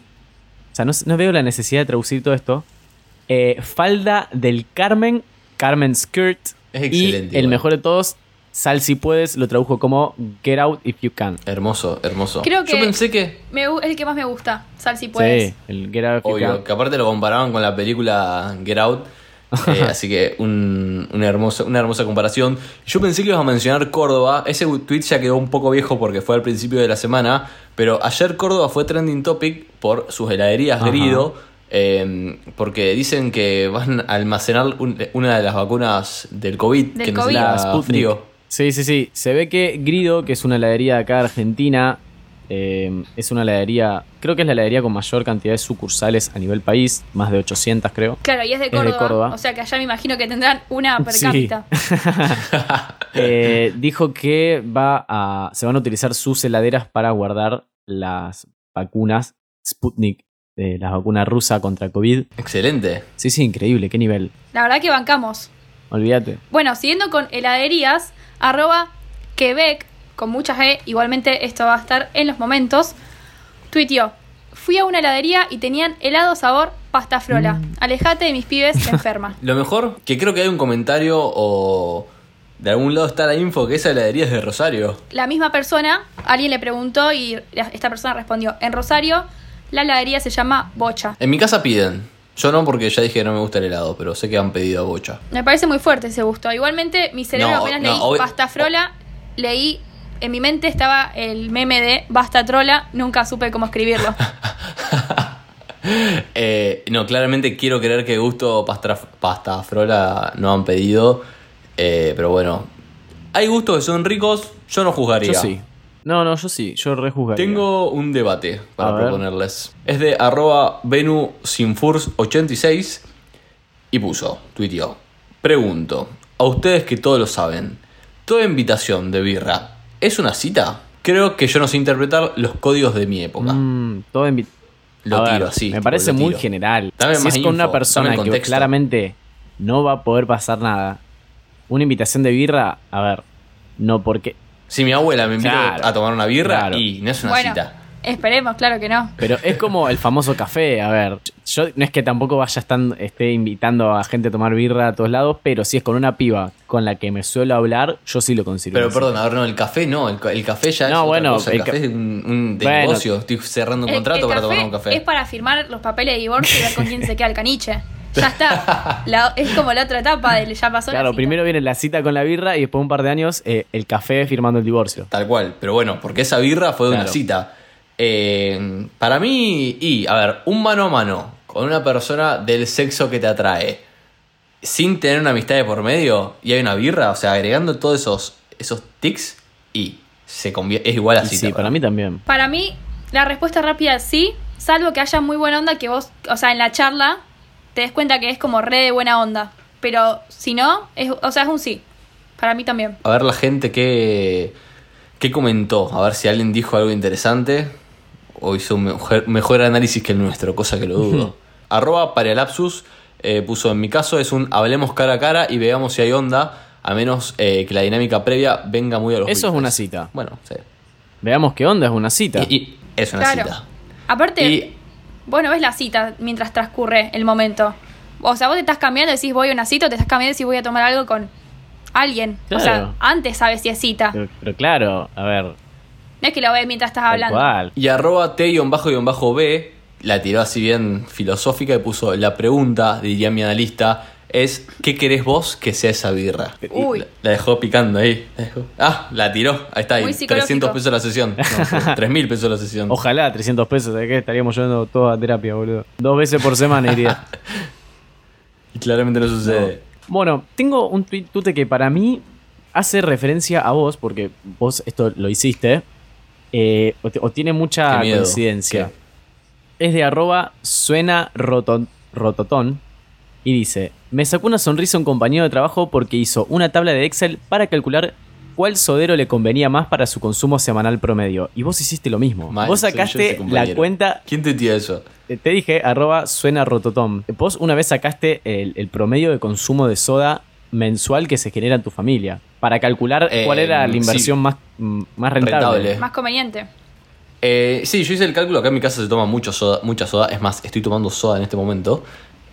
O sea, no, no veo la necesidad de traducir todo esto. Eh, Falda del Carmen, Carmen Skirt. Es y excelente el igual. mejor de todos, Sal si puedes, lo tradujo como Get Out If You Can. hermoso, hermoso. Creo que- Yo pensé que, Me es el que más me gusta. Sal si puedes. Sí, el Get Out If You obvio, Can. que aparte lo comparaban con la película Get Out. eh, así que un- una, hermosa, una hermosa comparación. Yo pensé que ibas a mencionar Córdoba. Ese tweet ya quedó un poco viejo porque fue al principio de la semana. Pero ayer Córdoba fue trending topic por sus heladerías. Grido. eh, porque dicen que van a almacenar un- una de las vacunas del COVID Del que COVID. La necesita Sputnik. frío. Sí, sí, sí. Se ve que Grido, que es una heladería de acá de Argentina, eh, es una heladería, creo que es la heladería con mayor cantidad de sucursales a nivel país, más de 800 creo. Claro, y es de, de Córdoba, Córdoba. O sea que allá me imagino que tendrán una per Sí. cápita. Eh, dijo que va a, se van a utilizar sus heladeras para guardar las vacunas Sputnik, eh, la vacuna rusa contra COVID. Excelente. Sí, sí, increíble, qué nivel. La verdad que bancamos. Olvídate. Bueno, siguiendo con heladerías, arroba Quebec, con muchas E, igualmente esto va a estar en los momentos, tuiteó, fui a una heladería y tenían helado sabor pasta frola. Mm. Alejate de mis pibes enferma. Lo mejor, que creo que hay un comentario o de algún lado está la info que esa heladería es de Rosario. La misma persona, alguien le preguntó y esta persona respondió, en Rosario la heladería se llama Bocha. En mi casa piden. Yo no porque ya dije que no me gusta el helado, pero sé que han pedido a bocha. Me parece muy fuerte ese gusto. Igualmente, mi cerebro No, apenas no, leí obvi- pasta frola, leí, en mi mente estaba el meme de basta trola, nunca supe cómo escribirlo. Eh, no, claramente quiero creer que gusto pasta, pasta frola no han pedido. eh, pero bueno, hay gustos que son ricos, yo no juzgaría. Yo sí. No, no, yo sí, yo rejuzgaría. Tengo un debate para A proponerles. Es de arroba venusinfurs86 y puso, tuiteó. Pregunto, a ustedes que todos lo saben, ¿toda invitación de birra es una cita? Creo que yo no sé interpretar los códigos de mi época. Mm, Lo A ver, tiro así. Me tipo, parece lo muy tiro. general. Dame si más es con una persona que claramente no va a poder pasar nada, una invitación de birra, a ver, no porque. Si mi abuela me invita Claro, a tomar una birra claro. y no es una bueno, cita. esperemos, claro que no. Pero es como el famoso café, a ver. Yo no es que tampoco vaya estan- esté invitando a gente a tomar birra a todos lados, pero si es con una piba con la que me suelo hablar, yo sí lo considero. Pero perdón, a ver, no, el café no, el, ca- el café ya No, es otra bueno, cosa. El, el café ca- es un, un de Bueno. negocio, estoy cerrando un El- contrato el para café tomar un café. Es para firmar los papeles de divorcio y ver con quién se queda el caniche. Ya está. La- es como la otra etapa del ya pasó la Claro, cita. primero viene la cita con la birra y después un par de años eh, el café firmando el divorcio. Tal cual, pero bueno, porque esa birra fue de una cita. Eh, para mí, y, a ver, un mano a mano con una persona del sexo que te atrae, sin tener una amistad de por medio, y hay una birra, o sea, agregando todos esos, esos tics, y se convierte, es igual a cita. sí, para mí también. Para mí, la respuesta rápida es sí, salvo que haya muy buena onda que vos, o sea, en la charla te des cuenta que es como re de buena onda. Pero si no, es, o sea, es un sí. Para mí también. A ver la gente que, que comentó, a ver si alguien dijo algo interesante o hizo un mejor, mejor análisis que el nuestro, cosa que lo dudo. Arroba Paralapsus eh, puso, en mi caso es un hablemos cara a cara y veamos si hay onda, a menos eh, que la dinámica previa venga muy a los Eso es bifes". una cita. Bueno, sí. Veamos qué onda es una cita. Y, y es una Claro. cita. Aparte, Y- bueno, ves la cita mientras transcurre el momento. O sea, vos te estás cambiando y decís voy a una cita o te estás cambiando y decís voy a tomar algo con alguien. O sea, antes sabes si es cita. Pero, pero claro, a ver. No es que lo ves mientras estás hablando. cual. Y arroba T-B la tiró así bien filosófica y puso la pregunta, diría mi analista, es ¿qué querés vos que sea esa birra? Uy. La, la dejó picando ahí. la dejó- Ah, la tiró. Ahí está, ahí. Muy 300 psicológico. pesos la sesión. No, 3000 pesos la sesión. Ojalá 300 pesos, ¿de qué? Estaríamos yendo toda a terapia, boludo. Dos veces por semana iría. Y claramente no sucede. Bueno, tengo un tweet tute que para mí hace referencia a vos, porque vos esto lo hiciste, eh, o, tiene mucha coincidencia. ¿Qué? Es de arroba suena roto- rototón y dice, me sacó una sonrisa un compañero de trabajo porque hizo una tabla de Excel para calcular cuál sodero le convenía más para su consumo semanal promedio. Y vos hiciste lo mismo. Mal, vos sacaste la cuenta ¿Quién te tira eso? Te dije, arroba suena rototom. Vos una vez sacaste el, el promedio de consumo de soda mensual que se genera en tu familia. Para calcular Eh, cuál era la sí. inversión más, mm, más rentable. Rentable. Más conveniente. Eh, sí, yo hice el cálculo. Acá en mi casa se toma mucho soda, mucha soda. Es más, estoy tomando soda en este momento.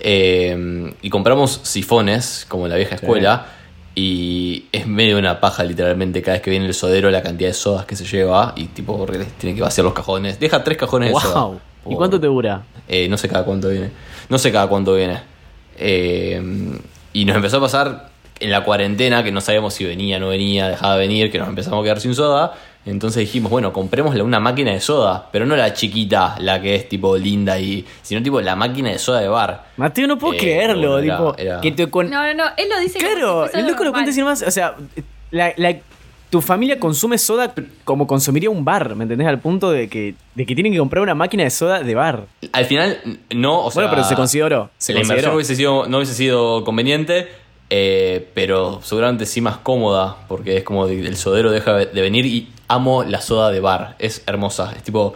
Eh, y compramos sifones, como en la vieja escuela. Y es medio una paja, literalmente. Cada vez que viene el sodero, la cantidad de sodas que se lleva. Y tipo, tiene que vaciar los cajones. Deja tres cajones de soda. Wow. ¿Y Por- cuánto te dura? Eh, no sé cada cuánto viene. No sé cada cuánto viene. Eh, y nos empezó a pasar en la cuarentena que no sabíamos si venía, no venía, dejaba de venir, que nos empezamos a quedar sin soda. Entonces dijimos, bueno, comprémosle una máquina de soda, pero no la chiquita, la que es tipo linda y. sino tipo la máquina de soda de bar. Mateo, no puedo Eh, creerlo. bueno, era- tipo, era- que te con- No, no, no. Él lo dice Claro, el algo loco lo cuenta sin más. O sea, la- la- tu familia consume soda como consumiría un bar, ¿me entendés? Al punto de que, de que tienen que comprar una máquina de soda de bar. Al final, no, o sea. bueno, pero se consideró. Se la inversión consideró. hubiese sido, no hubiese sido conveniente, eh, pero seguramente sí más cómoda, porque es como el sodero deja de venir y amo la soda de bar. Es hermosa. Es tipo.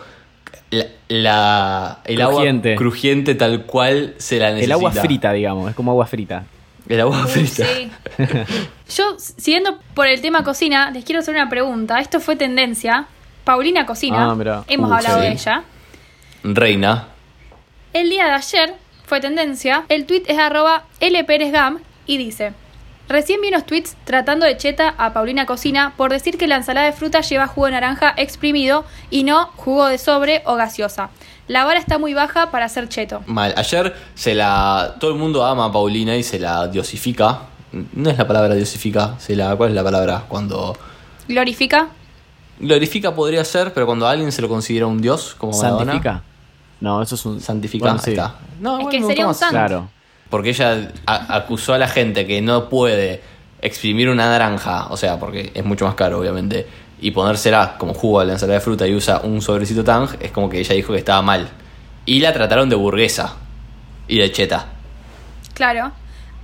La, la- el Crujiente. agua crujiente tal cual se la necesita. El agua frita, digamos. Es como agua frita. El agua frita. sí. Yo, siguiendo por el tema cocina, les quiero hacer una pregunta. Esto fue tendencia. Paulina Cocina. Ah. Hemos Uh, hablado sí. de ella. Reina. El día de ayer fue tendencia. El tweet es arroba lperezgam y dice: Recién vi unos tweets tratando de cheta a Paulina Cocina por decir que la ensalada de fruta lleva jugo de naranja exprimido y no jugo de sobre o gaseosa. La vara está muy baja para ser cheto. Mal. Ayer se la. Todo el mundo ama a Paulina y se la diosifica. No es la palabra diosifica, se la. ¿Cuál es la palabra? Cuando. ¿Glorifica? Glorifica podría ser, pero cuando a alguien se lo considera un dios, como Maradona, ¿Santifica? No, eso es un. Santifica, Bueno, sí. está. No, Es bueno, que sería un santo. Claro. Porque ella a- acusó a la gente que no puede exprimir una naranja, o sea, porque es mucho más caro, obviamente, y ponérsela como jugo a la ensalada de fruta y usa un sobrecito Tang, es como que ella dijo que estaba mal. Y la trataron de burguesa y de cheta. Claro.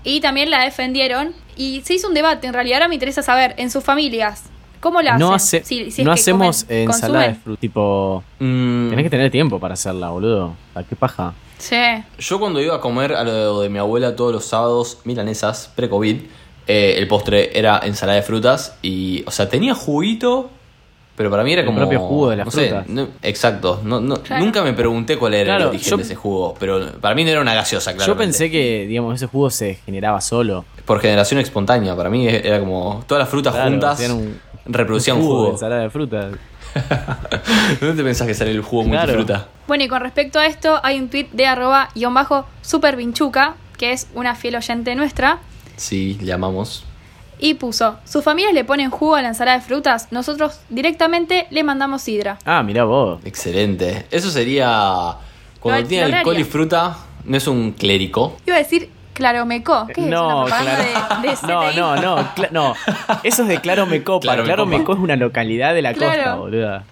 Y también la defendieron. Y se hizo un debate, en realidad. Ahora me interesa saber, en sus familias, ¿cómo la hacen? No, hace- Si- si es no que hacemos comen- ensalada de fruta. Tipo. Mm, Tenés que tener tiempo para hacerla, boludo. ¿A qué paja? Sí. Yo cuando iba a comer a lo de mi abuela todos los sábados milanesas, pre-COVID, eh, el postre era ensalada de frutas y, o sea, tenía juguito, pero para mí era El como... propio jugo de las no sé, frutas. no- exacto, no, no- Claro. nunca me pregunté cuál era Claro, el origen yo- de ese jugo, pero para mí no era una gaseosa, claro. Yo pensé que, digamos, ese jugo se generaba solo. Por generación espontánea, para mí era como todas las frutas Claro, juntas un- reproducían un jugo. de ensalada de fruta. ¿Dónde te pensás que sale el jugo Claro. multifruta? Bueno, y con respecto a esto, hay un tweet de arroba guion bajo supervinchuca, que es una fiel oyente nuestra, Sí, le amamos. y puso, sus familias le ponen jugo a la ensalada de frutas, nosotros directamente le mandamos sidra. Ah, mirá vos. Excelente. Eso sería... Cuando Lo- tiene lo alcohol y fruta, no es un clérico. Iba a decir Claromeco, ¿qué es No, una claro. de, de No, no, no, no. Eso es de Claro Mecopa. Claro Claro, Mecopa. Meco es una localidad de la Claro. costa, boluda.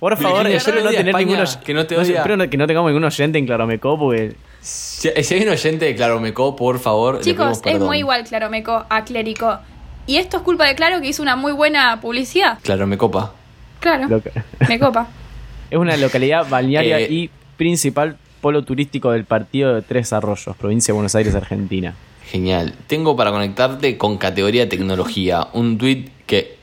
Por favor, yo espero no tener España, ninguno. que no te no, odia. espero no- que no tengamos ningún oyente en Claromecó porque. Si, si hay un oyente de Claromeco, por favor, le Chicos, es muy igual Claromeco a Clérico. Y esto es culpa de Claro que hizo una muy buena publicidad. Claromecopa. Claro, loca- me copa. Es una localidad balnearia Eh, y principal polo turístico del partido de Tres Arroyos, provincia de Buenos Aires, Argentina. Genial. Tengo para conectarte con categoría tecnología. Un tweet que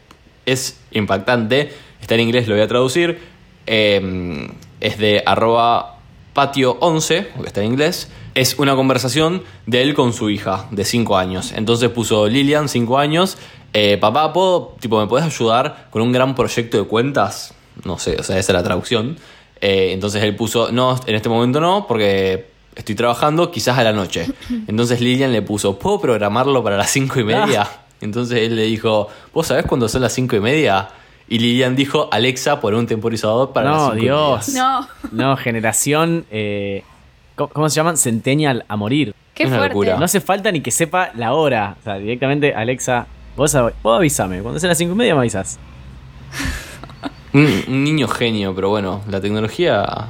es impactante. Está en inglés, lo voy a traducir. Eh, es de arroba patio11, porque está en inglés. Es una conversación de él con su hija de 5 años. Entonces puso Lilian, 5 años. eh, papá, ¿puedo, tipo, ¿me puedes ayudar con un gran proyecto de cuentas? no sé, o sea, esa es la traducción. Eh, entonces él puso, no, en este momento no, porque estoy trabajando, quizás a la noche. Entonces Lilian le puso, ¿puedo programarlo para las cinco y media? Entonces él le dijo, ¿vos sabés cuándo son las cinco y media? Y Lilian dijo, Alexa, pon un temporizador para las No, cinco y Dios. media". No, No, generación. eh, ¿cómo, cómo se llaman? Centennial a morir. qué Una fuerte. locura. No hace falta ni que sepa la hora. O sea, directamente, Alexa, vos, vos avísame. Cuando sean las cinco y media me avisas. Un, un niño genio, pero bueno, la tecnología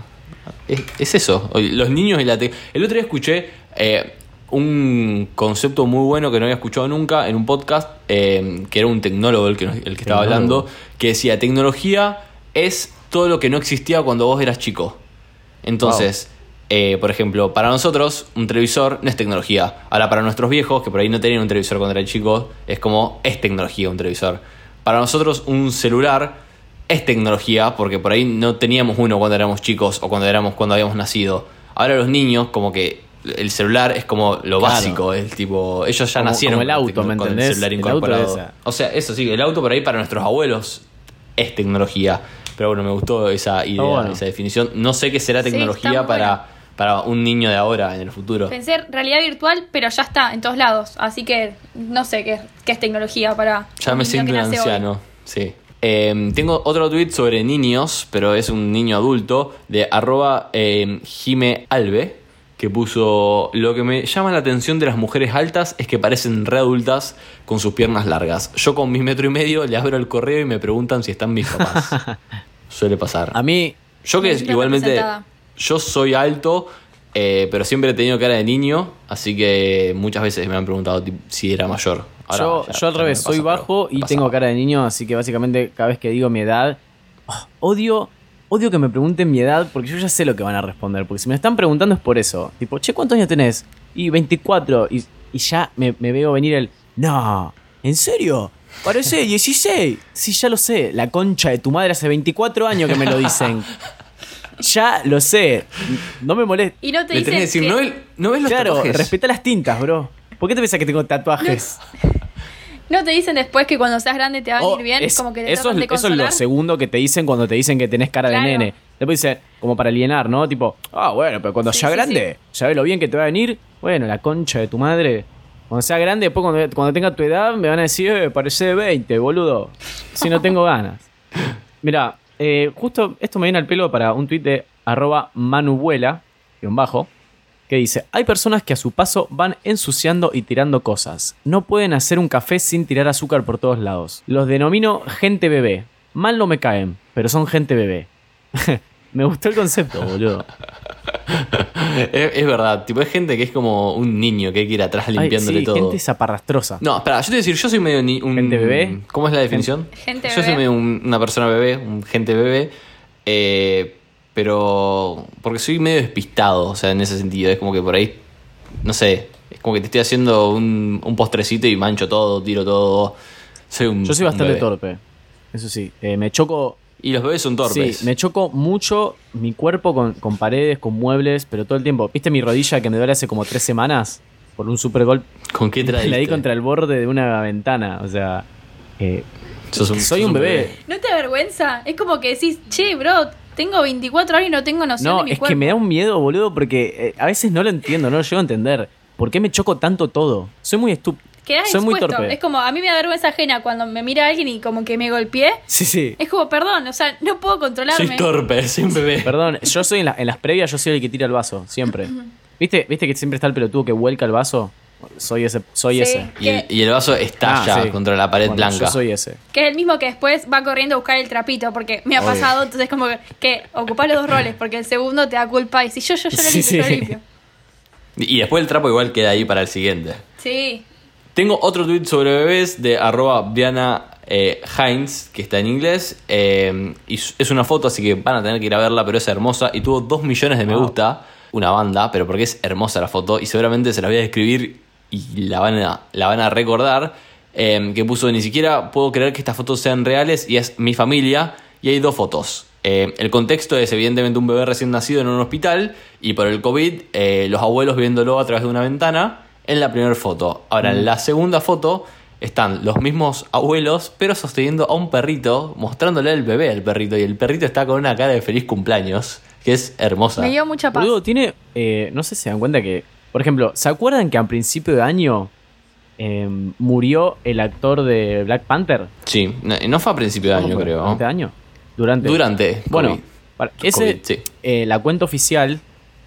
es, es eso. Los niños y la te- El otro día escuché eh, un concepto muy bueno que no había escuchado nunca en un podcast, eh, que era un tecnólogo el que, nos- el que estaba Tecnólogo. hablando, que decía, tecnología es todo lo que no existía cuando vos eras chico. Entonces, eh, por ejemplo, para nosotros un televisor no es tecnología. Ahora, para nuestros viejos, que por ahí no tenían un televisor cuando eran chicos, es como, es tecnología un televisor. Para nosotros un celular es tecnología, porque por ahí no teníamos uno cuando éramos chicos o cuando éramos cuando habíamos nacido. Ahora los niños, como que el celular es como lo Claro. básico, es tipo, ellos ya Como- nacieron como el con auto, ¿me con entendés? el celular El auto incorporado. es. O sea, eso sí, el auto por ahí para nuestros abuelos es tecnología. Pero bueno, me gustó esa idea, bueno. esa definición. No sé qué será tecnología para, bueno. para un niño de ahora en el futuro. Pensé realidad virtual, pero ya está en todos lados. Así que no sé qué, qué es tecnología para. Ya un me niño siento que un hoy. anciano. Sí. Eh, tengo otro tweet sobre niños, pero es un niño adulto, de arroba eh, Jime Albe, que puso, lo que me llama la atención de las mujeres altas es que parecen readultas con sus piernas largas. Yo con mis metro y medio le abro el correo y me preguntan si están mis papás. Suele pasar. A mí, Yo que igualmente, yo soy alto, eh, pero siempre he tenido cara de niño, así que muchas veces me han preguntado si era mayor. Ahora yo, ya- yo al revés, soy bajo y tengo cara de niño, así que básicamente cada vez que digo mi edad, oh, odio, odio que me pregunten mi edad porque yo ya sé lo que van a responder. Porque si me están preguntando es por eso. Tipo, che, ¿cuántos años tenés? Y 24. Y, y ya me, me veo venir el, no, ¿en serio? Parece 16. Sí, ya lo sé. La concha de tu madre hace 24 años que me lo dicen. Ya lo sé. No me molesta. Y no te dicen. tenés que decir, que- ¿no ves, ¿no ves los Claro, tatuajes? respeta las tintas, bro. ¿Por qué te pensás que tengo tatuajes? no te dicen después que cuando seas grande te va a Oh, ir bien. es- como que te eso, es, de eso es lo segundo que te dicen cuando te dicen que tenés cara Claro. de nene. Después dicen, como para alienar, ¿no? Tipo, ah, bueno, pero cuando Sí, sea sí, grande, ya ves lo bien que te va a venir. Bueno, la concha de tu madre. Cuando sea grande, después cuando, cuando tenga tu edad, me van a decir, eh, parece de 20, boludo. Si no tengo ganas. Mira, eh, justo esto me viene al pelo para un tuit de arroba manubuela, bajo, que dice, hay personas que a su paso van ensuciando y tirando cosas. No pueden hacer un café sin tirar azúcar por todos lados. Los denomino gente bebé. Mal no me caen, pero son gente bebé. me gustó el concepto, boludo. es, es verdad, tipo, es gente que es como un niño que hay que ir atrás Ay, limpiándole sí, todo. gente zaparrastrosa. No, espera, yo te voy a decir, yo soy medio ni- un. ¿Gente bebé? ¿Cómo es la definición? Gente yo bebé. soy medio un- una persona bebé, un gente bebé. eh, pero. Porque soy medio despistado, o sea, en ese sentido. Es como que por ahí. No sé. Es como que te estoy haciendo un, un postrecito y mancho todo, tiro todo. Soy un. Yo soy un bastante bebé. torpe. Eso sí, eh, me choco Y los bebés son torpes. Sí, me choco mucho mi cuerpo con, con paredes, con muebles, pero todo el tiempo. ¿Viste mi rodilla que me duele hace como tres semanas? Por un super golpe. ¿Con qué La di contra el borde de una ventana. O sea, eh, Sos un- soy sos un bebé. ¿No te avergüenza? Es como que decís, che, bro, tengo 24 años y no tengo noción No, de mi es cuerpo. que me da un miedo, boludo, porque eh, a veces no lo entiendo, no lo llego a entender. ¿Por qué me choco tanto todo? Soy muy estúpido. Quedás Soy muy expuesto. torpe. Es como, a mí me da vergüenza ajena cuando me mira alguien y como que me golpeé. Sí, sí. Es como, perdón, o sea, no puedo controlarme. Soy torpe, soy un bebé. Perdón, yo soy en, la- en las previas, yo soy el que tira el vaso, siempre. ¿Viste, ¿Viste que siempre está el pelotudo que vuelca el vaso? Soy ese, soy Sí. ese. Y el, y el vaso estalla Ah, sí. contra la pared Bueno, blanca. Yo soy ese. Que es el mismo que después va corriendo a buscar el trapito, porque me ha Obvio. pasado, entonces como que, que ocupás los dos roles, porque el segundo te da culpa y si yo, yo, yo lo Sí, limpio, yo sí. lo limpio. Y y después el trapo igual queda ahí para el siguiente. Sí. Tengo otro tweet sobre bebés de arroba Diana eh, Heinz, que está en inglés. eh, y es una foto, así que van a tener que ir a verla, pero es hermosa. Y tuvo 2 millones de me gusta. Una banda, pero porque es hermosa la foto. Y seguramente se la voy a describir y la van a, la van a recordar. eh, que puso, ni siquiera puedo creer que estas fotos sean reales. Y es mi familia. Y hay dos fotos. Eh, el contexto es evidentemente un bebé recién nacido en un hospital. Y por el COVID, eh, los abuelos viéndolo a través de una ventana. En la primera foto. Ahora, en la segunda foto están los mismos abuelos, pero sosteniendo a un perrito, mostrándole el bebé al perrito. Y el perrito está con una cara de feliz cumpleaños, que es hermosa. Me dio mucha paz. Boludo, tiene. eh, no sé si se dan cuenta que. Por ejemplo, ¿se acuerdan que a principio de año eh, murió el actor de Black Panther? Sí, no, no fue a principio de ¿Cómo año, fue? creo. ¿Durante año? Durante. Durante. Bueno, COVID. para- COVID, ese, sí. eh, la cuenta oficial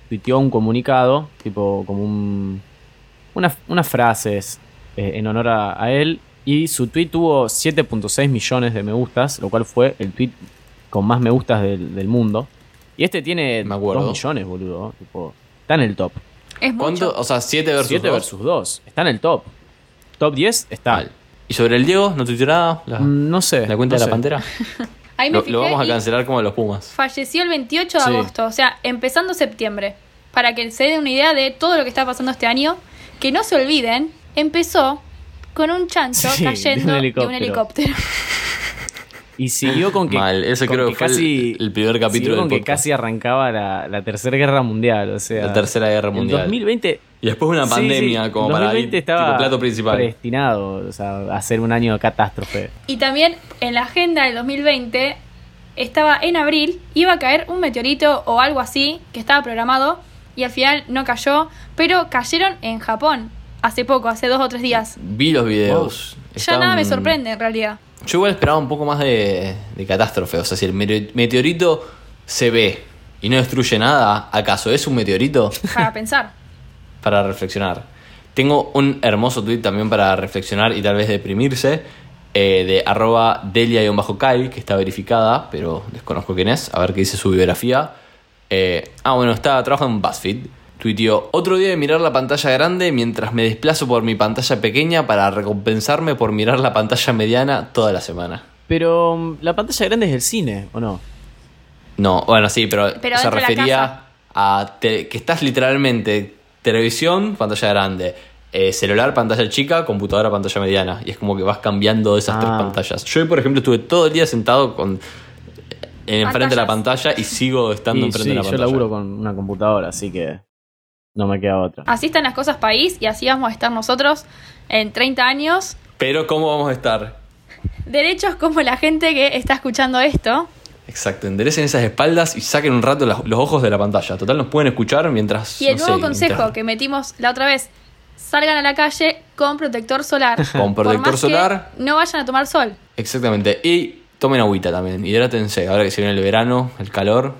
tuiteó un comunicado, tipo como un, una- unas frases eh, en honor a, a él. Y su tweet tuvo 7.6 millones de me gustas, lo cual fue el tweet con más me gustas del, del mundo. Y este tiene Me acuerdo. 2 millones, boludo. Tipo, está en el top. es ¿Cuánto? mucho. O sea, 7 versus 7 dos. versus 2. Está en el top. Top 10 está. ¿Y sobre el Diego? ¿No tuiteó nada? La, Mm, No sé. la cuenta no de la pantera? Ahí me Lo, fijé lo vamos a cancelar como los Pumas. falleció el 28 de Sí. agosto, o sea, empezando septiembre. Para que se den una idea de todo lo que está pasando este año, que no se olviden, empezó con un chancho Sí, de un cayendo de un helicóptero. Y siguió con que. Mal, ese con creo que fue el- el primer capítulo siguió del con que casi arrancaba la, la tercera guerra mundial. O sea. La tercera guerra En mundial. 2020. Y después una pandemia sí, como en para 2020 ir, estaba tipo plato principal. predestinado o sea, a ser un año de catástrofe. Y también en la agenda del 2020 estaba en abril, iba a caer un meteorito o algo así que estaba programado y al final no cayó, pero cayeron en Japón hace poco, hace dos o tres días. Vi los videos. Ya nada me sorprende en realidad. Yo igual esperaba un poco más de, de catástrofe. O sea, si el meteorito se ve y no destruye nada, ¿acaso es un meteorito? Para pensar. para reflexionar. Tengo un hermoso tweet también para reflexionar y tal vez deprimirse. eh, de arroba delia-kyle, que está verificada, pero desconozco quién es. A ver qué dice su biografía. Eh, ah, bueno, está trabajando en BuzzFeed. Tuiteó, otro día de mirar la pantalla grande mientras me desplazo por mi pantalla pequeña para recompensarme por mirar la pantalla mediana toda la semana. Pero mm, la pantalla grande es del cine, ¿o no? No, bueno, sí, pero, Pero se refería a te- que estás literalmente televisión, pantalla grande, eh, celular, pantalla chica, computadora, pantalla mediana. Y es como que vas cambiando esas tres Ah. pantallas. Yo, por ejemplo, estuve todo el día sentado con enfrente de la pantalla y sigo estando Y enfrente sí, de la yo pantalla. laburo con una computadora, así que no me queda otra. Así están las cosas país y así vamos a estar nosotros en 30 años. Pero ¿cómo vamos a estar? Derechos como la gente que está escuchando esto. Exacto, enderecen esas espaldas y saquen un rato las- los ojos de la pantalla. Total, nos pueden escuchar mientras. Y el no nuevo sé, consejo mientras- que metimos la otra vez, salgan a la calle con protector solar. Con Por protector solar. No vayan a tomar sol. Exactamente. Y tomen agüita también. Hidrátense. Ahora que se viene el verano, el calor.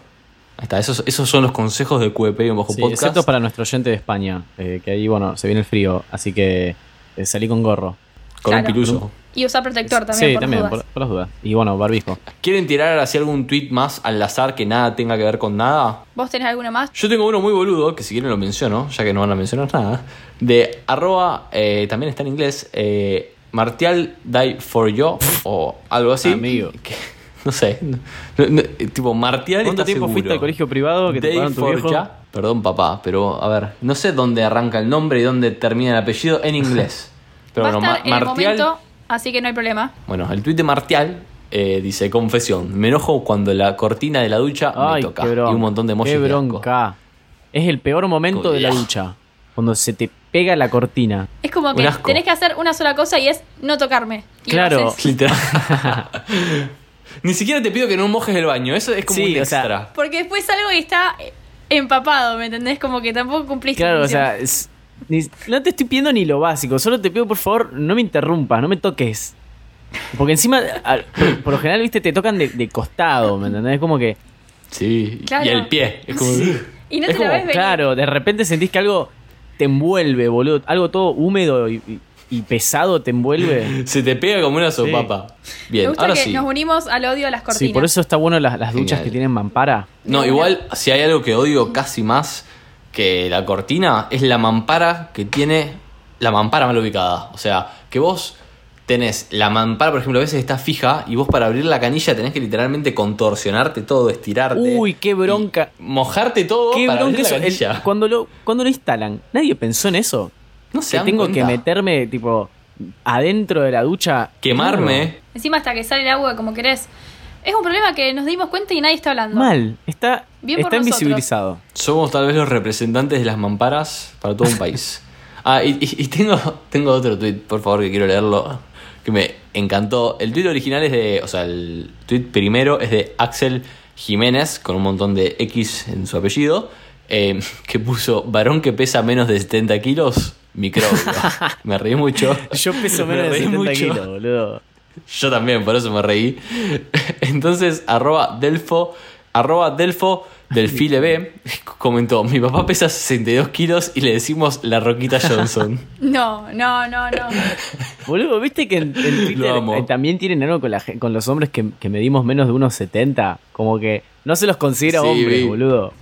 Ahí está. Esos, esos son los consejos de QEP y un bajo Sí, podcast. excepto para nuestro oyente de España, eh, que ahí, bueno, se viene el frío, así que eh, salí con gorro. Con Claro. un piluso. Y usar protector también, sí, por también, dudas. por, por las dudas. Y bueno, barbijo. ¿Quieren tirar así algún tweet más al azar que nada tenga que ver con nada? ¿Vos tenés alguna más? Yo tengo uno muy boludo, que si quieren lo menciono, ya que no van a mencionar nada. De arroba, eh, también está en inglés, eh, Martial Die For You, o algo así. Amigo. Que- no sé. no- no- tipo, Martial ¿Cuánto está tiempo seguro. fuiste al colegio privado que te Day pagaron tu for viejo? Ya. Perdón, papá, pero a ver, no sé dónde arranca el nombre y dónde termina el apellido en inglés. Pero Va bueno, a estar Ma- en el momento, así que no hay problema. Bueno, el tuit de Martial eh, dice: Confesión, me enojo cuando la cortina de la ducha me toca. qué bronca. y un montón de emojis Qué de. Es el peor momento de la ducha. Cuando se te pega la cortina. Es como que tenés que hacer una sola cosa y es no tocarme. Y Claro. Literal. Ni siquiera te pido que no mojes el baño, eso es como Sí, un o sea, extra. Porque después salgo y está empapado, ¿me entendés? Como que tampoco cumpliste. Claro, o sea, es- ni- no te estoy pidiendo ni lo básico. Solo te pido, por favor, no me interrumpas, no me toques. Porque encima, al- por, por lo general, viste, te tocan de, de costado, ¿me entendés? Como que, Sí, Claro. y el pie. Es como. Y no es te como, la ves venir. claro, de repente sentís que algo te envuelve, boludo. Algo todo húmedo y, y- y pesado te envuelve. Se te pega como una sopapa. Bien, gusta ahora que sí. nos unimos al odio a las cortinas. Sí, por eso está bueno las, las duchas Genial. que tienen mampara. No, igual, si hay algo que odio casi más que la cortina, es la mampara que tiene la mampara mal ubicada. O sea, que vos tenés la mampara, por ejemplo, a veces está fija y vos para abrir la canilla tenés que literalmente contorsionarte todo, estirarte. Uy, qué bronca. Mojarte todo Qué para bronca abrir la eso. El- canilla. cuando, lo, cuando lo instalan, nadie pensó en eso. no Que dan tengo que meterme, tipo, adentro de la ducha. Quemarme. Encima hasta que sale el agua como querés. Es un problema que nos dimos cuenta y nadie está hablando. Mal, está, Bien por está nosotros. invisibilizado. Somos tal vez los representantes de las mamparas para todo un país. Ah, y, y- y tengo, tengo otro tweet, por favor, que quiero leerlo, que me encantó. El tweet original es de, o sea, el tweet primero es de Axel Jiménez, con un montón de X en su apellido, eh, que puso, varón que pesa menos de 70 kilos, microbio. me reí mucho. Yo peso Me menos de reí 70 mucho. kilos, boludo. Yo también, por eso me reí. Entonces, arroba Delfo, arroba Delfo Delfile B comentó, mi papá pesa 62 kilos y le decimos la Roquita Johnson. No, no, no, no. Boludo, ¿viste que en, en Twitter eh, también tienen algo con, la, gen- con los hombres que, que medimos menos de unos 70? Como que no se los considera Sí, hombres, vi. boludo.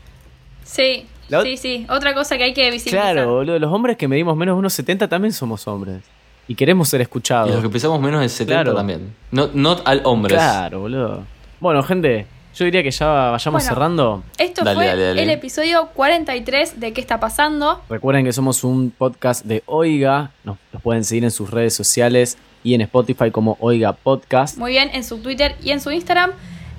Sí, La- sí, sí. Otra cosa que hay que visibilizar. Claro, boludo, los hombres que medimos menos de unos 70 también somos hombres. Y queremos ser Y escuchados. los que pesamos menos de 70 Claro. también. No, not al hombres. Claro, boludo. Bueno, gente, yo diría que ya vayamos Bueno. cerrando. Esto Dale, fue dale, dale. el episodio 43 de ¿Qué está pasando? Recuerden que somos un podcast de Oiga. Nos, nos pueden seguir en sus redes sociales y en Spotify como Oiga Podcast. Muy bien, en su Twitter y en su Instagram.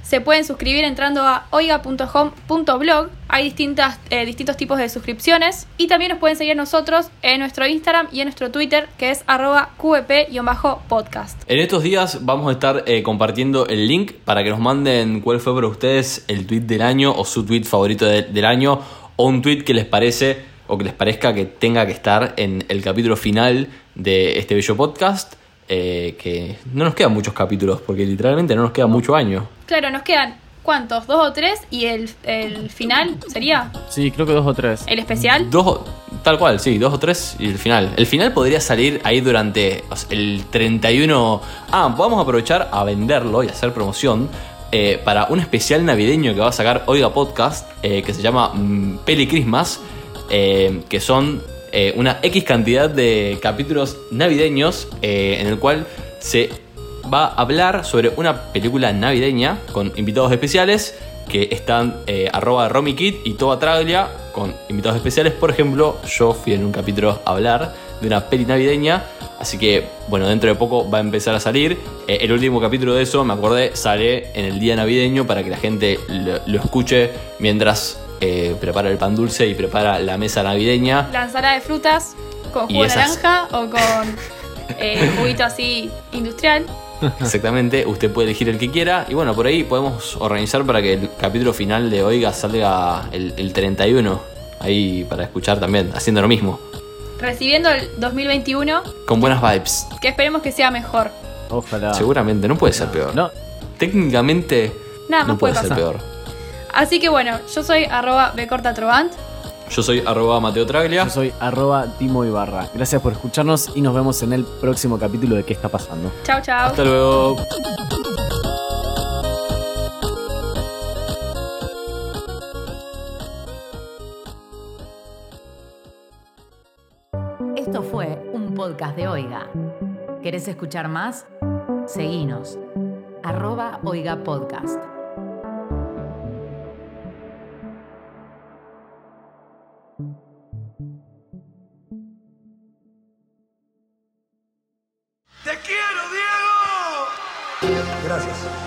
Se pueden suscribir entrando a oiga.home.blog. Hay distintas, eh, distintos tipos de suscripciones. Y también nos pueden seguir nosotros en nuestro Instagram y en nuestro Twitter, que es arroba qvp-podcast. En estos días vamos a estar eh, compartiendo el link para que nos manden cuál fue para ustedes el tweet del año o su tweet favorito de- del año o un tweet que les parece o que les parezca que tenga que estar en el capítulo final de este bello podcast. Eh, que no nos quedan muchos capítulos porque literalmente no nos queda mucho año. Claro, nos quedan ¿cuántos? ¿Dos o tres? Y el, el final sería Sí, creo que dos o tres. el especial. Dos, tal cual, sí, dos o tres y el final. El final podría salir ahí durante o sea, el 31. Ah, vamos a aprovechar a venderlo y hacer promoción eh, para un especial navideño que va a sacar Oiga Podcast, eh, que se llama mm, Peli Christmas, eh, que son eh, una X cantidad de capítulos navideños eh, en el cual se va a hablar sobre una película navideña con invitados especiales que están eh, arroba romikit y Toba Traglia con invitados especiales. Por ejemplo, yo fui en un capítulo a hablar de una peli navideña. Así que, bueno, dentro de poco va a empezar a salir. Eh, el último capítulo de eso, me acordé, sale en el día navideño para que la gente lo escuche mientras eh, prepara el pan dulce y prepara la mesa navideña. La ensalada de frutas con jugo de esas- naranja o con eh, juguito así industrial. Exactamente, usted puede elegir el que quiera. Y bueno, por ahí podemos organizar para que el capítulo final de Oiga salga el, el 31. Ahí para escuchar también, haciendo lo mismo. Recibiendo el 2021, Con buenas vibes. que esperemos que sea mejor. Ojalá. Seguramente, no puede ser peor. No, Técnicamente, Nada no puede puede ser peor. Así que bueno, yo soy arroba becortatrovant. Yo soy arroba Mateo Traglia. yo soy arroba Timo Ibarra. Gracias por escucharnos y nos vemos en el próximo capítulo de ¿Qué está pasando? Chao, chao. Hasta luego. Esto fue un podcast de Oiga. ¿Querés escuchar más? Seguinos. Arroba Oiga Podcast. ¡Te quiero, Diego! Gracias.